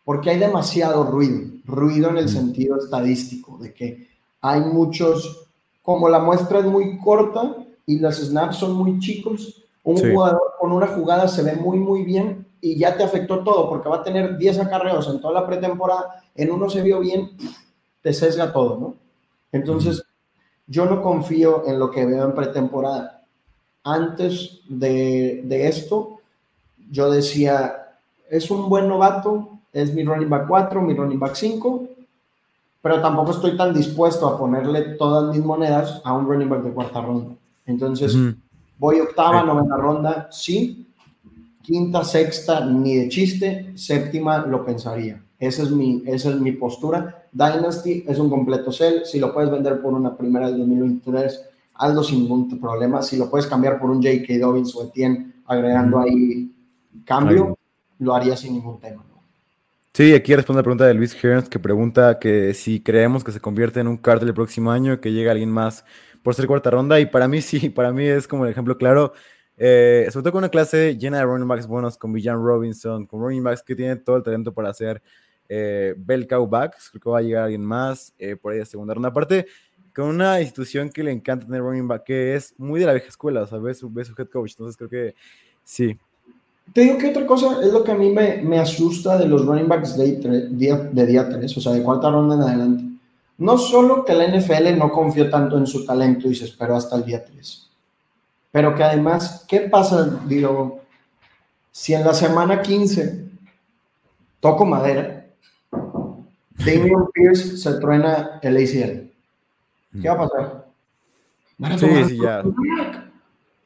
porque hay demasiado ruido, ruido en el sentido estadístico, de que hay muchos, como la muestra es muy corta y los snaps son muy chicos, un jugador con una jugada se ve muy, muy bien y ya te afectó todo, porque va a tener 10 acarreos en toda la pretemporada, en uno se vio bien, te sesga todo, ¿no? Entonces, yo no confío en lo que veo en pretemporada. Antes de, esto, yo decía, es un buen novato, es mi running back 4, mi running back 5, pero tampoco estoy tan dispuesto a ponerle todas mis monedas a un running back de cuarta ronda. Entonces, voy octava, novena ronda, sí. Quinta, sexta, ni de chiste. Séptima, lo pensaría. Esa es mi, esa es mi postura. Dynasty es un completo sell. Si lo puedes vender por una primera del 2023, hazlo sin ningún problema. Si lo puedes cambiar por un J.K. Dobbins o Etienne, agregando ahí cambio, lo haría sin ningún tema. Sí, aquí responde la pregunta de Luis Hearns que pregunta que si creemos que se convierte en un cartel el próximo año, que llega alguien más por ser cuarta ronda. Y para mí sí, para mí es como el ejemplo claro. Eh, sobre todo con una clase llena de running backs buenos, con Villan Robinson, con running backs que tienen todo el talento para hacer eh, Cow Backs, creo que va a llegar alguien más eh, por ahí de segunda ronda. Aparte, con una institución que le encanta tener running back, que es muy de la vieja escuela, ¿sabes? Su, ve su head coach, entonces creo que sí. Te digo que otra cosa es lo que a mí me, me asusta de los running backs de día, de día 3, o sea, de cuarta ronda en adelante. No solo que la NFL no confía tanto en su talento y se esperó hasta el día 3, pero que además, ¿qué pasa? Digo, si en la semana 15 toco madera, Damian Pierce se truena el ACL. ¿Qué va a pasar? Van a sí, sí, ya.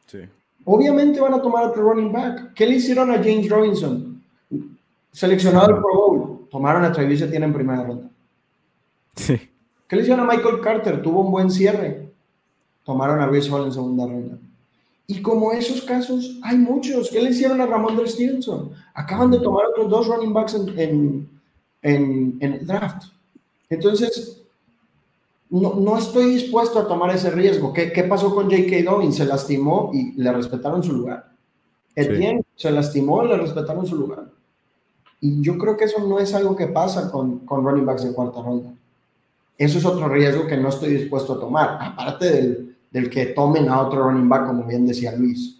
Sí. Obviamente van a tomar otro running back. ¿Qué le hicieron a James Robinson? Seleccionado al Pro Bowl. Tomaron a Travis Etienne en primera ronda. Sí. ¿Qué le hicieron a Michael Carter? Tuvo un buen cierre. Tomaron a Reese Hall en segunda ronda. Y como esos casos, hay muchos. ¿Qué le hicieron a Ramón Stevenson? Acaban de tomar otros dos running backs en, en, en el draft. Entonces, no, no, estoy dispuesto a tomar ese riesgo. ¿Qué, qué pasó con J.K. Dobbins? Se lastimó y le respetaron su lugar. Etienne se lastimó y le respetaron su lugar. Y yo creo que eso no es algo que pasa con, con running backs de cuarta ronda. Eso es otro riesgo que no estoy dispuesto a tomar, aparte del, del que tomen a otro running back, como bien decía Luis.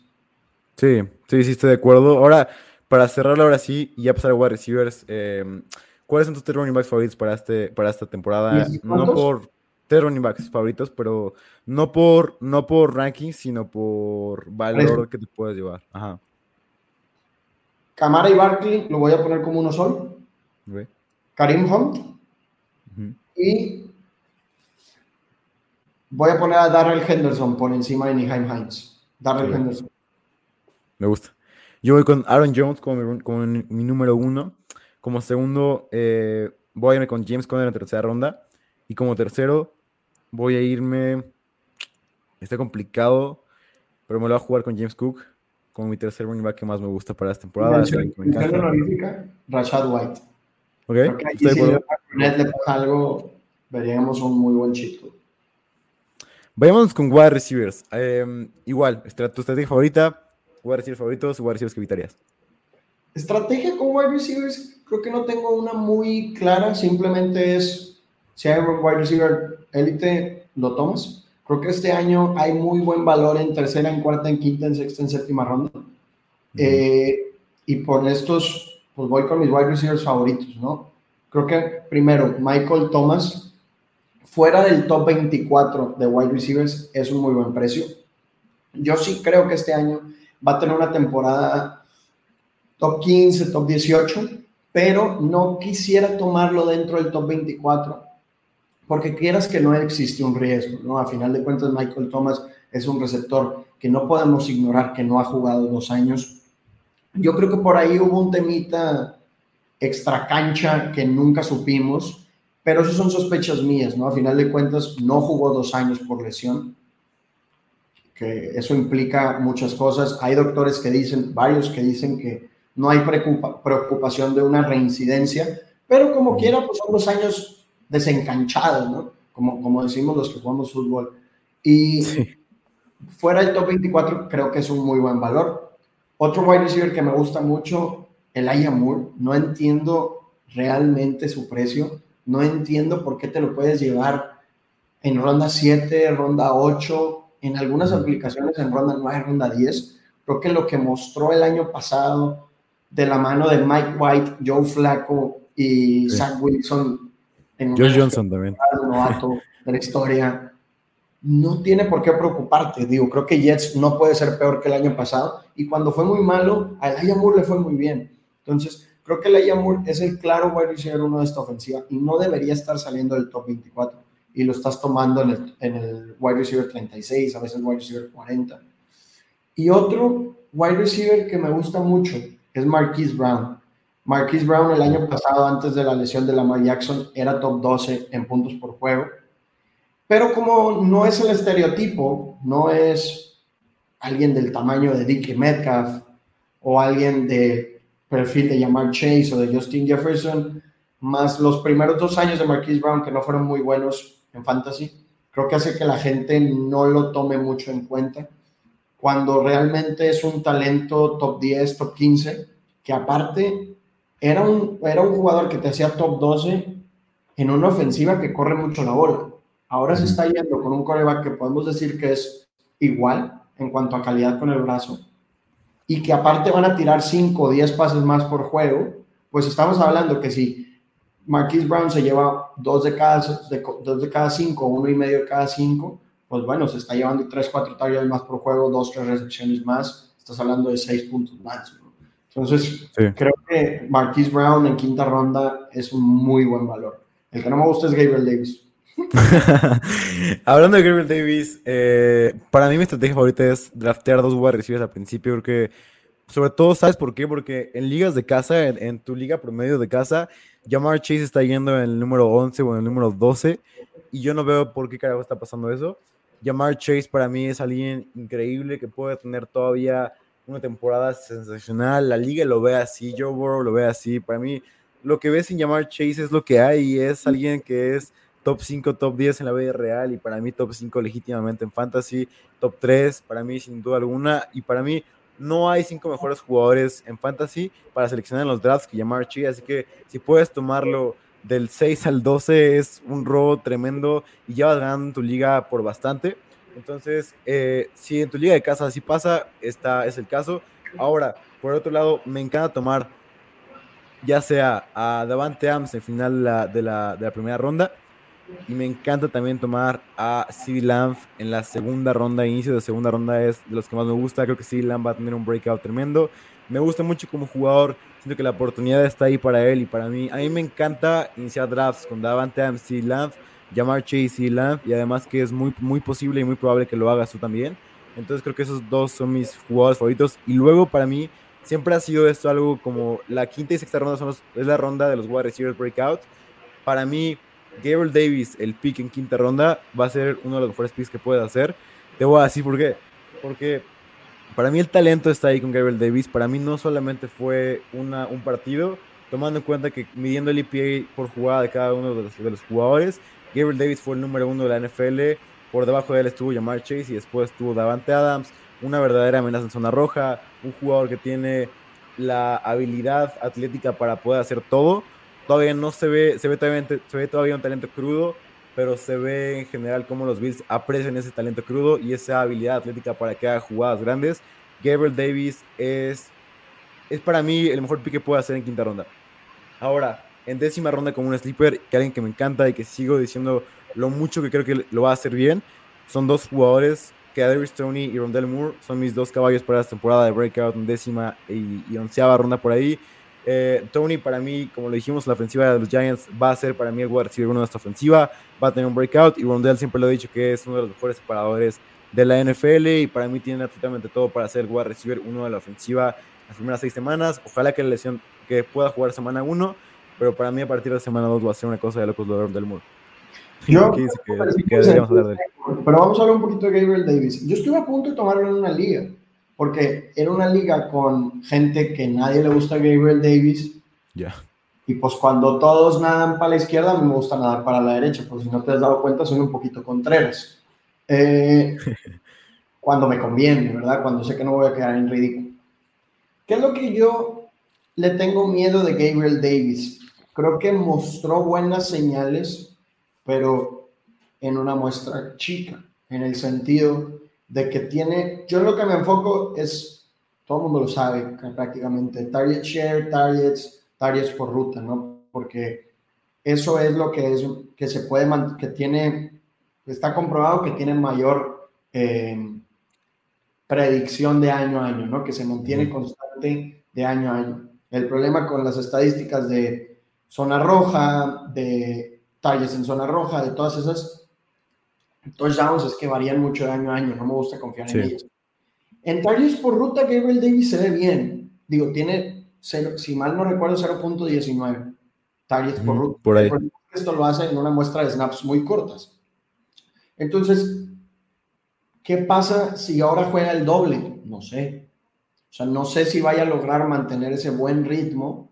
Sí, sí, sí, estoy de acuerdo. Ahora, para cerrarlo ahora sí, y ya pasar a wide receivers, eh, ¿cuáles son tus tres running backs favoritos para, este, para esta temporada? No por tres running backs favoritos, pero no por, no por ranking, sino por valor que te puedes llevar. Ajá. Camara y Barkley lo voy a poner como uno solo. Karim Hunt. Y voy a poner a Darrell Henderson por encima de Niheim Hines. Darrell Henderson. Me gusta. Yo voy con Aaron Jones como mi, número uno. Como segundo, eh, voy a irme con James Conner en tercera ronda. Y como tercero, voy a irme. Está complicado, pero me lo voy a jugar con James Cook como mi tercer running back que más me gusta para esta temporada. Rashad White. Ok, si le pasa algo, veríamos un muy buen chico. Vayamos con wide receivers. Em, igual, tu estrategia favorita, wide receivers favoritos, wide receivers que evitarías. Estrategia con wide receivers, creo que no tengo una muy clara, simplemente es si hay un wide receiver élite, lo tomas. Creo que este año hay muy buen valor en tercera, en cuarta, en quinta, en sexta, en séptima ronda. Eh, y por estos, pues voy con mis wide receivers favoritos, ¿no? Creo que primero, Michael Thomas, fuera del top 24 de wide receivers, es un muy buen precio. Yo sí creo que este año va a tener una temporada top 15, top 18, pero no quisiera tomarlo dentro del top 24 porque quieras que no existe un riesgo, ¿no? A final de cuentas, Michael Thomas es un receptor que no podemos ignorar que no ha jugado dos años. Yo creo que por ahí hubo un temita extra cancha que nunca supimos, pero eso son sospechas mías, ¿no? A final de cuentas, no jugó dos años por lesión, que eso implica muchas cosas. Hay doctores que dicen, varios que dicen que no hay preocupación de una reincidencia, pero como quiera, pues son dos años desencanchado, ¿no? Como, como decimos los que jugamos fútbol. Y fuera del top 24 creo que es un muy buen valor. Otro wide receiver que me gusta mucho, el Moore. No entiendo realmente su precio. No entiendo por qué te lo puedes llevar en ronda 7, ronda 8, en algunas aplicaciones en ronda 9, ronda 10. Creo que lo que mostró el año pasado de la mano de Mike White, Joe Flacco y Zach Wilson Josh Johnson también. Novato de la historia. No tiene por qué preocuparte. Digo, creo que Jets no puede ser peor que el año pasado. Y cuando fue muy malo, a Elijah Moore le fue muy bien. Entonces, creo que Elijah Moore es el claro wide receiver uno de esta ofensiva y no debería estar saliendo del top 24. Y lo estás tomando en el, en el wide receiver 36, a veces wide receiver 40. Y otro wide receiver que me gusta mucho es Marquise Brown. Marquise Brown el año pasado, antes de la lesión de Lamar Jackson, era top 12 en puntos por juego. Pero como no es el estereotipo, no es alguien del tamaño de Dickie Metcalf o alguien de perfil de Jamar Chase o de Justin Jefferson, más los primeros dos años de Marquise Brown que no fueron muy buenos en fantasy, creo que hace que la gente no lo tome mucho en cuenta. Cuando realmente es un talento top 10, top 15, que aparte era un, era un jugador que te hacía top 12 en una ofensiva que corre mucho la bola. Ahora se está yendo con un coreback que podemos decir que es igual en cuanto a calidad con el brazo y que aparte van a tirar 5 o 10 pases más por juego, pues estamos hablando que si Marquise Brown se lleva dos de cada, de, dos de cada cinco, uno y medio de cada cinco, pues bueno, se está llevando 3, 4 targets más por juego, 2, 3 recepciones más, estás hablando de 6 puntos más. Entonces, creo que Marquise Brown en quinta ronda es un muy buen valor. El que no me gusta es Gabriel Davis. Hablando de Gabriel Davis, eh, para mí mi estrategia favorita es draftear dos wide receivers al principio, porque sobre todo, ¿sabes por qué? Porque en ligas de casa, en, tu liga promedio de casa, Jamar Chase está yendo en el número 11 o en el número 12, y yo no veo por qué carajo está pasando eso. Jamar Chase para mí es alguien increíble que puede tener todavía una temporada sensacional. La liga lo ve así, Joe Burrow lo ve así. Para mí, lo que ves sin Jamar Chase es lo que hay, y es alguien que es top 5, top 10 en la vida real y para mí top 5 legítimamente en fantasy, top 3 para mí sin duda alguna y para mí no hay cinco mejores jugadores en fantasy para seleccionar en los drafts que llamar Chi, así que si puedes tomarlo del 6 al 12 es un robo tremendo y ya vas ganando tu liga por bastante. Entonces, eh, si en tu liga de casa así pasa, esta es el caso. Ahora, por otro lado, me encanta tomar ya sea a Davante Adams en final de la, de la primera ronda y me encanta también tomar a CD Lamb en la segunda ronda, inicio de segunda ronda es de los que más me gusta. Creo que CD Lamb va a tener un breakout tremendo. Me gusta mucho como jugador. Siento que la oportunidad está ahí para él y para mí. A mí me encanta iniciar drafts con Davante Adams, Lamb, llamar Chase CD Lamb y además que es muy, muy posible y muy probable que lo hagas tú también. Entonces creo que esos dos son mis jugadores favoritos. Y luego para mí siempre ha sido esto algo como la quinta y sexta ronda son es la ronda de los wide receivers breakout. Para mí Gabriel Davis, el pick en quinta ronda, va a ser uno de los mejores picks que puede hacer. Te voy a decir por qué. Porque para mí el talento está ahí con Gabriel Davis. Para mí no solamente fue una, un partido, tomando en cuenta que midiendo el EPA por jugada de cada uno de los, jugadores, Gabriel Davis fue el número uno de la NFL. Por debajo de él estuvo Jamar Chase y después estuvo Davante Adams, una verdadera amenaza en zona roja, un jugador que tiene la habilidad atlética para poder hacer todo todavía no se ve, se ve todavía un talento crudo, pero se ve en general cómo los Bills aprecian ese talento crudo y esa habilidad atlética para que haga jugadas grandes. Gabriel Davis es, es para mí el mejor pick que puede hacer en quinta ronda. Ahora, en décima ronda como un sleeper, que alguien que me encanta y que sigo diciendo lo mucho que creo que lo va a hacer bien, son dos jugadores que Adrius Tony y Rondell Moore son mis dos caballos para esta temporada de breakout en décima y, y onceava ronda por ahí. Eh, Tony, para mí, como lo dijimos, la ofensiva de los Giants va a ser para mí el wide receiver uno de esta ofensiva. Va a tener un breakout y Rondell siempre lo he dicho que es uno de los mejores separadores de la NFL y para mí tiene absolutamente todo para ser el wide receiver uno de la ofensiva las primeras seis semanas. Ojalá que la lesión que pueda jugar semana uno, pero para mí a partir de semana dos va a ser una cosa de locos de del mundo. Yo, pero vamos a hablar un poquito de Gabriel Davis. Yo estuve a punto de tomarlo en una liga porque era una liga con gente que nadie le gusta a Gabriel Davis. Ya. Y pues cuando todos nadan para la izquierda, a mí me gusta nadar para la derecha. Pues si no te has dado cuenta, soy un poquito contreras. Eh, cuando me conviene, ¿verdad? Cuando sé que no voy a quedar en ridículo. ¿Qué es lo que yo le tengo miedo de Gabriel Davis? Creo que mostró buenas señales, pero en una muestra chica, en el sentido de que tiene, yo lo que me enfoco es, todo el mundo lo sabe prácticamente, target share, targets, targets por ruta, ¿no? Porque eso es lo que es, que se puede, que tiene, está comprobado que tiene mayor eh, predicción de año a año, ¿no? Que se mantiene constante de año a año. El problema con las estadísticas de zona roja, de targets en zona roja, de todas esas, touchdowns es que varían mucho de año a año, no me gusta confiar en ellos. En targets por ruta, Gabriel Davis se ve bien. Digo, tiene, si mal no recuerdo, 0.19 targets por ruta. Por ahí. Esto lo hace en una muestra de snaps muy cortas. Entonces, ¿qué pasa si ahora juega el doble? No sé. O sea, no sé si vaya a lograr mantener ese buen ritmo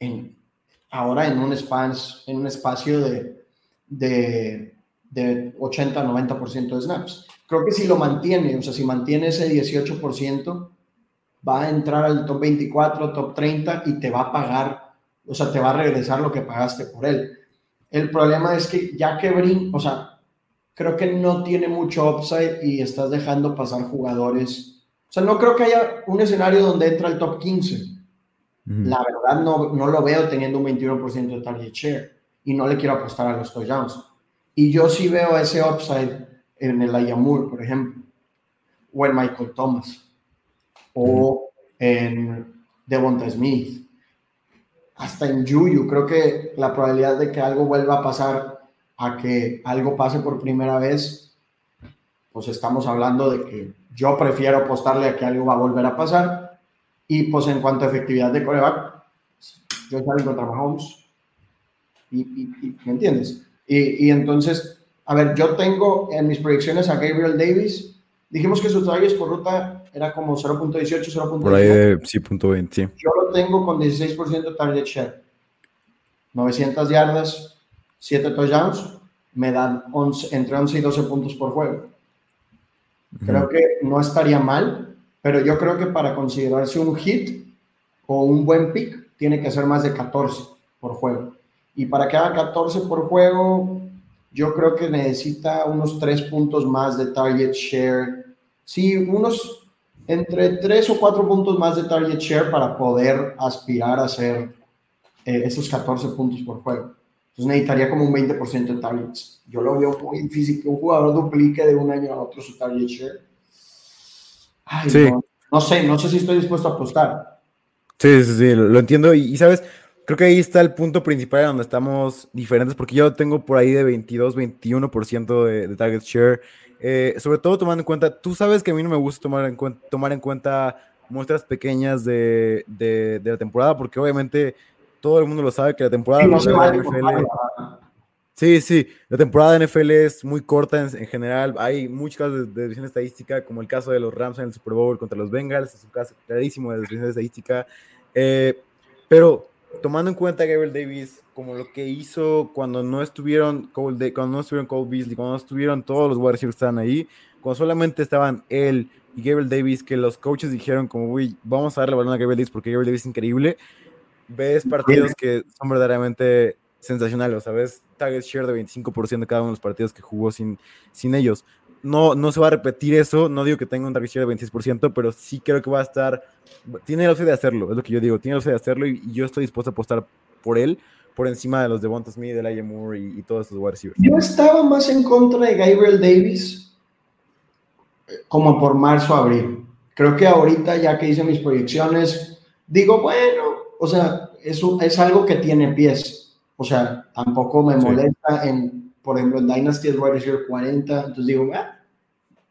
en, ahora en un, espacio, en un espacio de, de de 80-90% de snaps. Creo que si lo mantiene, o sea, si mantiene ese 18%, va a entrar al top 24, top 30 y te va a pagar, o sea, te va a regresar lo que pagaste por él. El problema es que ya que Brin, o sea, creo que no tiene mucho upside y estás dejando pasar jugadores. O sea, no creo que haya un escenario donde entra el top 15. La verdad no, no lo veo teniendo un 21% de target share y no le quiero apostar a los touchdowns. Y yo sí veo ese upside en el Ayamur, por ejemplo, o en Michael Thomas, o en Devonta Smith, hasta en Juju. Creo que la probabilidad de que algo vuelva a pasar, a que algo pase por primera vez, pues estamos hablando de que yo prefiero apostarle a que algo va a volver a pasar. Y pues en cuanto a efectividad de coreback, yo salgo contra Mahomes. Y, y, ¿Me entiendes? Y, y entonces a ver, yo tengo en mis proyecciones a Gabriel Davis. Dijimos que sus targets por ruta era como 0.18, 0.18. Por ahí de sí, punto 20, Yo lo tengo con 16% target share. 900 yardas, 7 touchdowns, me dan 11, entre 11 y 12 puntos por juego. Creo que no estaría mal, pero yo creo que para considerarse un hit o un buen pick, tiene que ser más de 14 por juego. Y para que haga 14 por juego, yo creo que necesita unos tres puntos más de target share. Sí, unos entre tres o cuatro puntos más de target share para poder aspirar a hacer eh, esos 14 puntos por juego. Entonces necesitaría como un 20% de targets. Yo lo veo muy difícil que un jugador duplique de un año a otro su target share. sí. no, sé, no sé si estoy dispuesto a apostar. Sí, sí, sí, lo, entiendo. y, sabes, Creo que ahí está el punto principal donde estamos diferentes, porque yo tengo por ahí de 22, 21% de, de target share. Eh, sobre todo tomando en cuenta, tú sabes que a mí no me gusta tomar en cuenta, tomar en cuenta muestras pequeñas de, de, la temporada, porque obviamente todo el mundo lo sabe que la temporada de la NFL. Sí, sí, la temporada de NFL es muy corta en, general. Hay muchos casos de, de, estadística, como el caso de los Rams en el Super Bowl contra los Bengals, es un caso clarísimo de división estadística. Eh, pero tomando en cuenta a Gabriel Davis como lo que hizo cuando no estuvieron Cole, cuando no estuvieron Cole Beasley, cuando no estuvieron todos los Warriors que estaban ahí, cuando solamente estaban él y Gabriel Davis, que los coaches dijeron como, uy, vamos a darle balón a Gabriel Davis porque Gabriel Davis es increíble, ves partidos que son verdaderamente sensacionales, ¿sabes? Target share de 25% de cada uno de los partidos que jugó sin, sin ellos. No, no se va a repetir eso, no digo que tenga un target share de 26%, pero sí creo que va a estar tiene la opción de hacerlo, es lo que yo digo, tiene la opción de hacerlo y, yo estoy dispuesto a apostar por él, por encima de los de Bonta Smith, de Moore y, todos esos wide receivers. Yo estaba más en contra de Gabriel Davis eh, como por marzo, abril. Creo que ahorita, ya que hice mis proyecciones, digo, bueno, o sea, eso es algo que tiene pies. O sea, tampoco me molesta en, por ejemplo, en Dynasty es wide receiver 40, entonces digo, ah,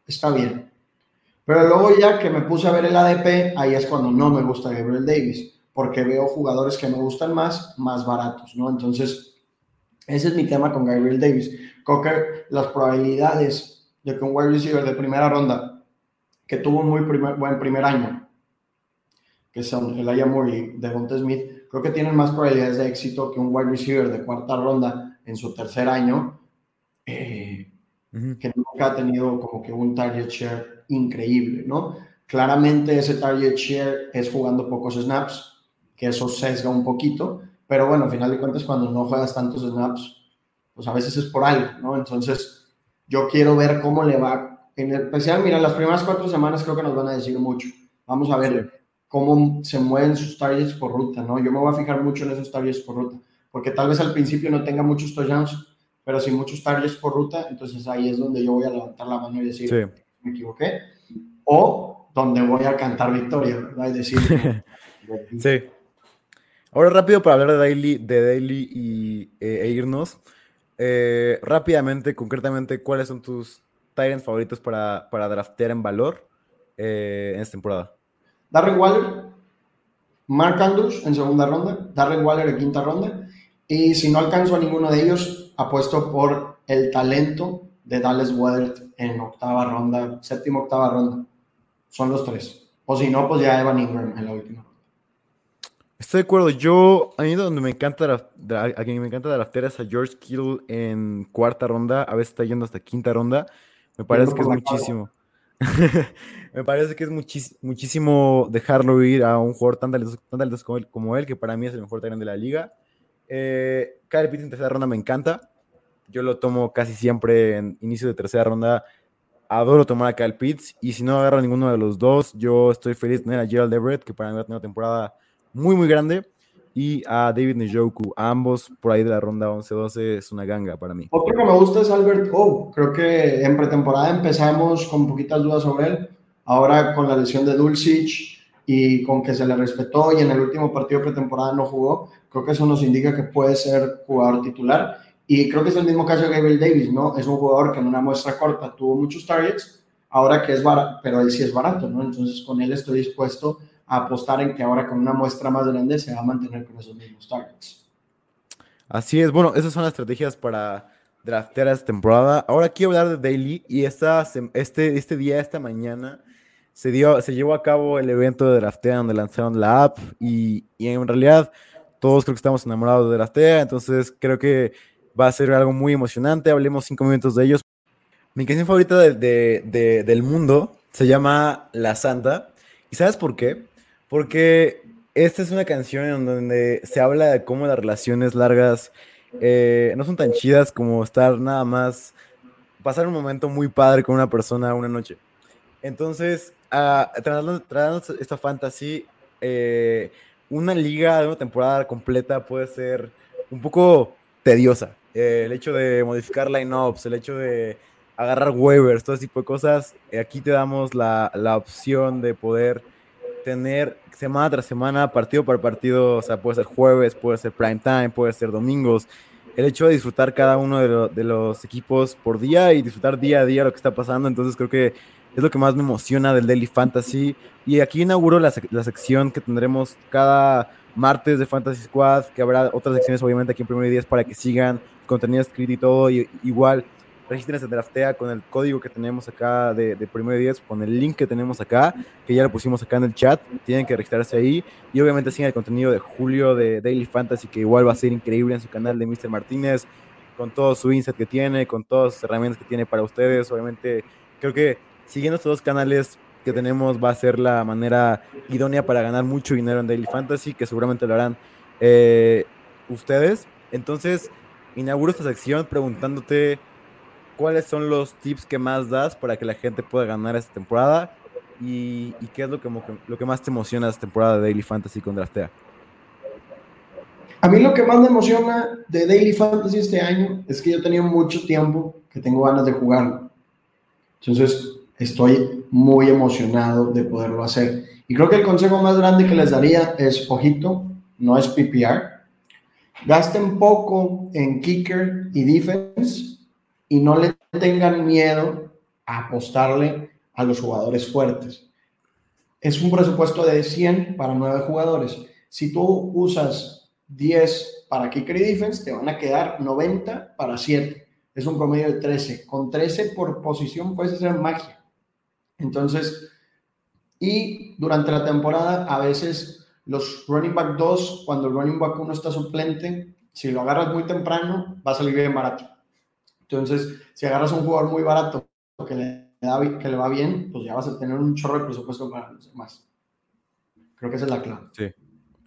está bien. Pero luego ya que me puse a ver el ADP, ahí es cuando no me gusta Gabriel Davis, porque veo jugadores que me gustan más, más baratos, ¿no? Entonces, ese es mi tema con Gabriel Davis. Que las probabilidades de que un wide receiver de primera ronda, que tuvo un muy buen primer año, que son Elijah Moore y Devonta Smith, creo que tienen más probabilidades de éxito que un wide receiver de cuarta ronda en su tercer año, eh, que nunca ha tenido como que un target share increíble, ¿no? Claramente ese target share es jugando pocos snaps, que eso sesga un poquito, pero bueno, al final de cuentas cuando no juegas tantos snaps, pues a veces es por algo, ¿no? Entonces yo quiero ver cómo le va, en especial, mira, las primeras cuatro semanas creo que nos van a decir mucho. Vamos a ver cómo se mueven sus targets por ruta, ¿no? Yo me voy a fijar mucho en esos targets por ruta, porque tal vez al principio no tenga muchos touchdowns, pero sí muchos targets por ruta, entonces ahí es donde yo voy a levantar la mano y decir, me equivoqué, o donde voy a cantar victoria, ¿verdad? decir, sí. Ahora rápido para hablar de Daily, de Daily y, eh, e irnos. Eh, rápidamente, concretamente, ¿cuáles son tus Tyrants favoritos para, para draftear en valor eh, en esta temporada? Darren Waller, Mark Andrews en segunda ronda, Darren Waller en quinta ronda. Y si no alcanzo a ninguno de ellos, apuesto por el talento de Dallas Weathert en octava ronda, séptima, octava ronda. Son los tres. O si no, pues ya Evan Ingram en la última ronda. Estoy de acuerdo. Yo, a mí donde me encanta, a quien me encanta draftear es a George Kittle en cuarta ronda. A veces está yendo hasta quinta ronda. Me parece que es muchísimo. me parece que es muchísimo dejarlo ir a un jugador tan talentoso, como, él, que para mí es el mejor talento de la liga. Eh, Kyle Pitts en tercera ronda me encanta. Yo lo tomo casi siempre en inicio de tercera ronda. Adoro tomar a Kyle Pitts. Y si no agarro ninguno de los dos, yo estoy feliz de tener a Gerald Everett, que para mí va a tener una temporada muy, muy grande. Y a David Njoku, ambos por ahí de la ronda 11-12, es una ganga para mí. Otro que me gusta es Albert O. Creo que en pretemporada empezamos con poquitas dudas sobre él. Ahora con la lesión de Dulcich y con que se le respetó y en el último partido pretemporada no jugó, creo que eso nos indica que puede ser jugador titular. Y creo que es el mismo caso de Gabriel Davis, ¿no? Es un jugador que en una muestra corta tuvo muchos targets, ahora que es barato, pero él sí es barato, ¿no? Entonces con él estoy dispuesto a apostar en que ahora con una muestra más grande se va a mantener con esos mismos targets. Así es, bueno, esas son las estrategias para draftear esta temporada. Ahora quiero hablar de Daily y esta, este, este día, esta mañana, se, dio, se llevó a cabo el evento de Draftea donde lanzaron la app y, y en realidad todos creo que estamos enamorados de Draftea, entonces creo que va a ser algo muy emocionante. Hablemos cinco minutos de ellos. Mi canción favorita de, del mundo se llama La Santa. ¿Y sabes por qué? Porque esta es una canción en donde se habla de cómo las relaciones largas eh, no son tan chidas como estar nada más, pasar un momento muy padre con una persona una noche. Entonces, uh, esta fantasy, eh, una liga de una temporada completa puede ser un poco tediosa. Eh, el hecho de modificar lineups, el hecho de agarrar waivers, todo ese tipo de cosas, aquí te damos la, la, opción de poder tener semana tras semana, partido por partido, o sea, puede ser jueves, puede ser prime time, puede ser domingos. El hecho de disfrutar cada uno de, los equipos por día y disfrutar día a día lo que está pasando, entonces creo que es lo que más me emociona del Daily Fantasy. Y aquí inauguro la, la sección que tendremos cada martes de Fantasy Squad, que habrá otras secciones obviamente aquí en Primero y 10 para que sigan contenido escrito y todo. Igual, regístrense en Draftea con el código que tenemos acá de, de Primero y 10, con el link que tenemos acá, que ya lo pusimos acá en el chat. Tienen que registrarse ahí. Y obviamente sigan el contenido de Julio de Daily Fantasy, que igual va a ser increíble en su canal de Mr. Martínez, con todo su insight que tiene, con todas las herramientas que tiene para ustedes. Obviamente, creo que siguiendo estos dos canales que tenemos va a ser la manera idónea para ganar mucho dinero en Daily Fantasy, que seguramente lo harán eh, ustedes. Entonces, inauguro esta sección preguntándote cuáles son los tips que más das para que la gente pueda ganar esta temporada y, qué es lo que, lo que más te emociona esta temporada de Daily Fantasy con Draftea. A mí lo que más me emociona de Daily Fantasy este año es que yo he tenido mucho tiempo que tengo ganas de jugar. Entonces, estoy muy emocionado de poderlo hacer. Y creo que el consejo más grande que les daría es, ojito, no es PPR. Gasten poco en kicker y defense y no le tengan miedo a apostarle a los jugadores fuertes. Es un presupuesto de 100 para 9 jugadores. Si tú usas 10 para kicker y defense, te van a quedar 90 para 7. Es un promedio de 13. Con 13 por posición puedes hacer magia. Entonces, y durante la temporada, a veces los running back 2, cuando el running back 1 está suplente, si lo agarras muy temprano, va a salir bien barato. Entonces, si agarras un jugador muy barato que le, da, que le va bien, pues ya vas a tener un chorro de presupuesto para los demás. Creo que esa es la clave. Sí,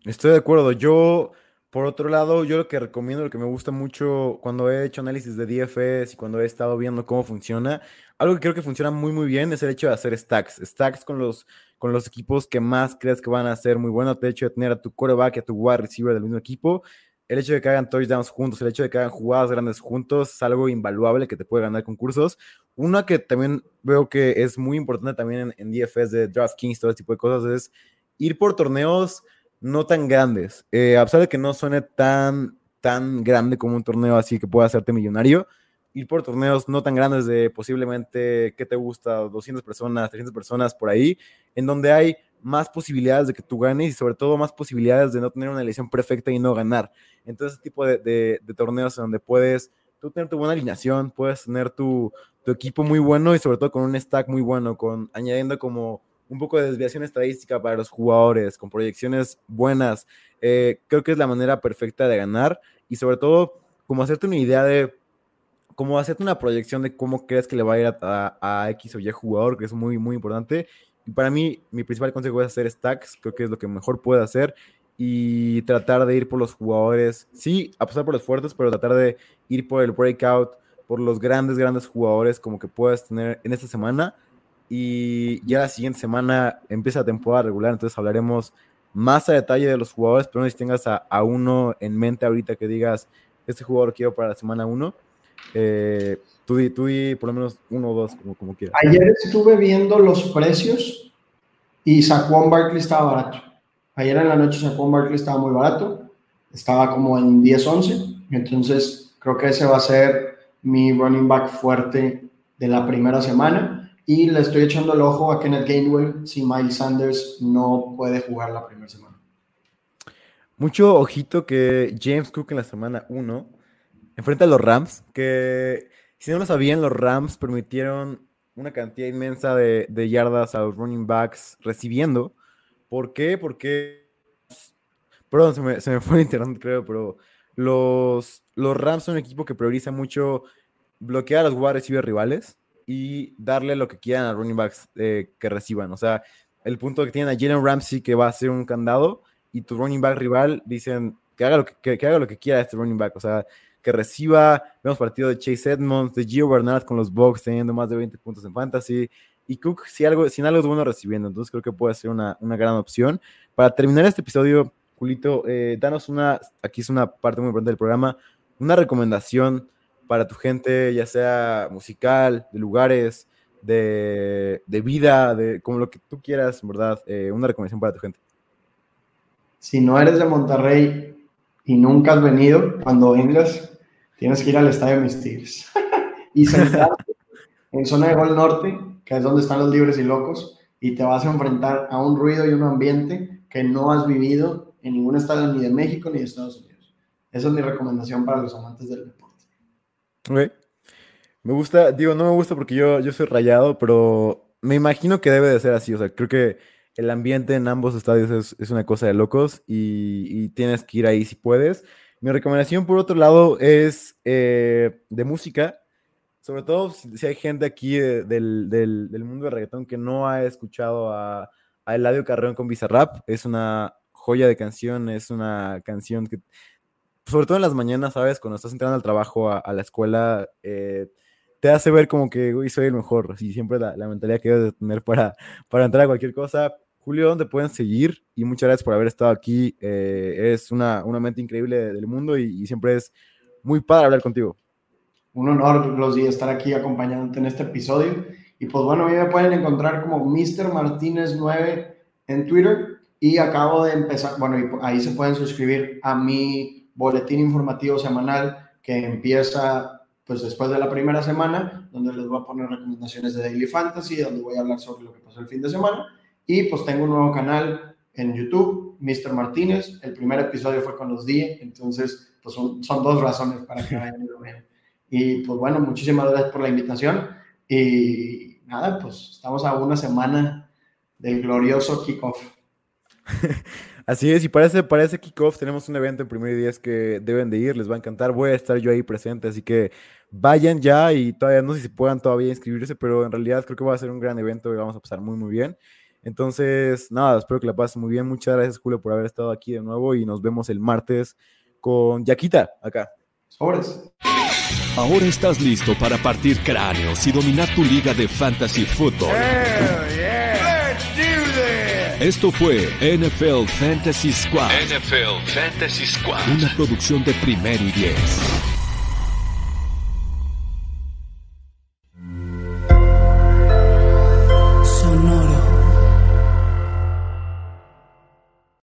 estoy de acuerdo. Yo por otro lado, yo lo que recomiendo, lo que me gusta mucho cuando he hecho análisis de DFS y cuando he estado viendo cómo funciona, algo que creo que funciona muy muy bien es el hecho de hacer stacks. Stacks con los, con los equipos que más crees que van a ser muy buenos. El hecho de tener a tu quarterback y a tu wide receiver del mismo equipo. El hecho de que hagan touchdowns juntos, el hecho de que hagan jugadas grandes juntos, es algo invaluable que te puede ganar concursos. Una que también veo que es muy importante también en, DFS de DraftKings, todo este tipo de cosas, es ir por torneos no tan grandes. Eh, a pesar de que no suene tan, tan grande como un torneo así que pueda hacerte millonario, ir por torneos no tan grandes de posiblemente, ¿qué te gusta? 200 personas, 300 personas por ahí, en donde hay más posibilidades de que tú ganes y sobre todo más posibilidades de no tener una elección perfecta y no ganar. Entonces, ese tipo de, torneos en donde puedes tú tener tu buena alineación, puedes tener tu, tu, equipo muy bueno y sobre todo con un stack muy bueno, con añadiendo como un poco de desviación estadística para los jugadores, con proyecciones buenas. Eh, creo que es la manera perfecta de ganar y sobre todo como hacerte una idea de, como hacerte una proyección de cómo crees que le va a ir a, a, X o Y jugador, que es muy, muy importante. Y para mí, mi principal consejo es hacer stacks, creo que es lo que mejor puede hacer. Y tratar de ir por los jugadores, sí, apostar por los fuertes, pero tratar de ir por el breakout, por los grandes, grandes jugadores como que puedas tener en esta semana. Y ya la siguiente semana empieza la temporada regular, entonces hablaremos más a detalle de los jugadores, pero no si tengas a, a uno en mente ahorita que digas, este jugador quiero para la semana 1 eh, tú, di, tú di por lo menos uno o dos, como, como quieras. Ayer estuve viendo los precios y Saquon Barkley estaba barato. Ayer en la noche Saquon Barkley estaba muy barato. Estaba como en 10-11. Entonces creo que ese va a ser mi running back fuerte de la primera semana. Y le estoy echando el ojo a Kenneth Gainwell si Miles Sanders no puede jugar la primera semana. Mucho ojito que James Cook en la semana 1 enfrente a los Rams, que si no lo sabían, los Rams permitieron una cantidad inmensa de, yardas a los running backs recibiendo. ¿Por qué? Porque, perdón, se me, se me fue el internet, creo, pero los, los Rams son un equipo que prioriza mucho bloquear a los wide recibidos rivales y darle lo que quieran a running backs eh, que reciban. O sea, el punto que tienen a Jalen Ramsey que va a ser un candado y tu running back rival dicen que haga lo que, que haga lo que quiera este running back. O sea, que reciba. Vemos partido de Chase Edmonds, de Gio Bernard con los Bucks teniendo más de 20 puntos en fantasy. Y Cook, si algo, sin algo es bueno recibiendo. Entonces creo que puede ser una, una gran opción. Para terminar este episodio, Julito, eh, danos una, aquí es una parte muy importante del programa, una recomendación para tu gente, ya sea musical, de lugares, de, de vida, de como lo que tú quieras, verdad, eh, una recomendación para tu gente. Si no eres de Monterrey y nunca has venido, cuando vengas, tienes que ir al estadio de mis Tigres y sentarte en zona de Gol Norte, que es donde están los libres y locos, y te vas a enfrentar a un ruido y un ambiente que no has vivido en ningún estadio ni de México ni de Estados Unidos. Esa es mi recomendación para los amantes del deporte. Ok. Me gusta, digo, no me gusta porque yo, yo soy rayado, pero me imagino que debe de ser así. O sea, creo que el ambiente en ambos estadios es, una cosa de locos y, tienes que ir ahí si puedes. Mi recomendación, por otro lado, es eh, de música. Sobre todo si, hay gente aquí del, del, del, mundo del reggaetón que no ha escuchado a, a Eladio Carreón con Bizarrap. Es una joya de canción, es una canción que, sobre todo en las mañanas, ¿sabes? Cuando estás entrando al trabajo, a, a la escuela, eh, te hace ver como que, uy, soy el mejor. Así siempre la, la mentalidad que debes de tener para, para entrar a cualquier cosa. Julio, ¿dónde pueden seguir? Y muchas gracias por haber estado aquí. Eh, es una, una, mente increíble del mundo y, y, siempre es muy padre hablar contigo. Un honor, días, estar aquí acompañándote en este episodio. Y pues bueno, a mí me pueden encontrar como Mr. Martínez 9 en Twitter. Y acabo de empezar, bueno, ahí se pueden suscribir a mi boletín informativo semanal que empieza pues después de la primera semana, donde les voy a poner recomendaciones de Daily Fantasy, donde voy a hablar sobre lo que pasó el fin de semana y pues tengo un nuevo canal en YouTube, Mr. Martínez. El primer episodio fue con los DIE, entonces pues son, son dos razones para que vayan y pues bueno, muchísimas gracias por la invitación. Y nada, pues estamos a una semana del glorioso kickoff. Así es, y para ese, para ese kickoff tenemos un evento en primer día que deben de ir, les va a encantar, voy a estar yo ahí presente, así que vayan ya y todavía no sé si puedan todavía inscribirse, pero en realidad creo que va a ser un gran evento y vamos a pasar muy muy bien. Entonces, nada, espero que la pasen muy bien. Muchas gracias, Julio, por haber estado aquí de nuevo y nos vemos el martes con Yaquita acá. Sobres. Ahora estás listo para partir cráneos y dominar tu liga de fantasy football. Yeah. Esto fue NFL Fantasy Squad. NFL Fantasy Squad. Una producción de primero y diez.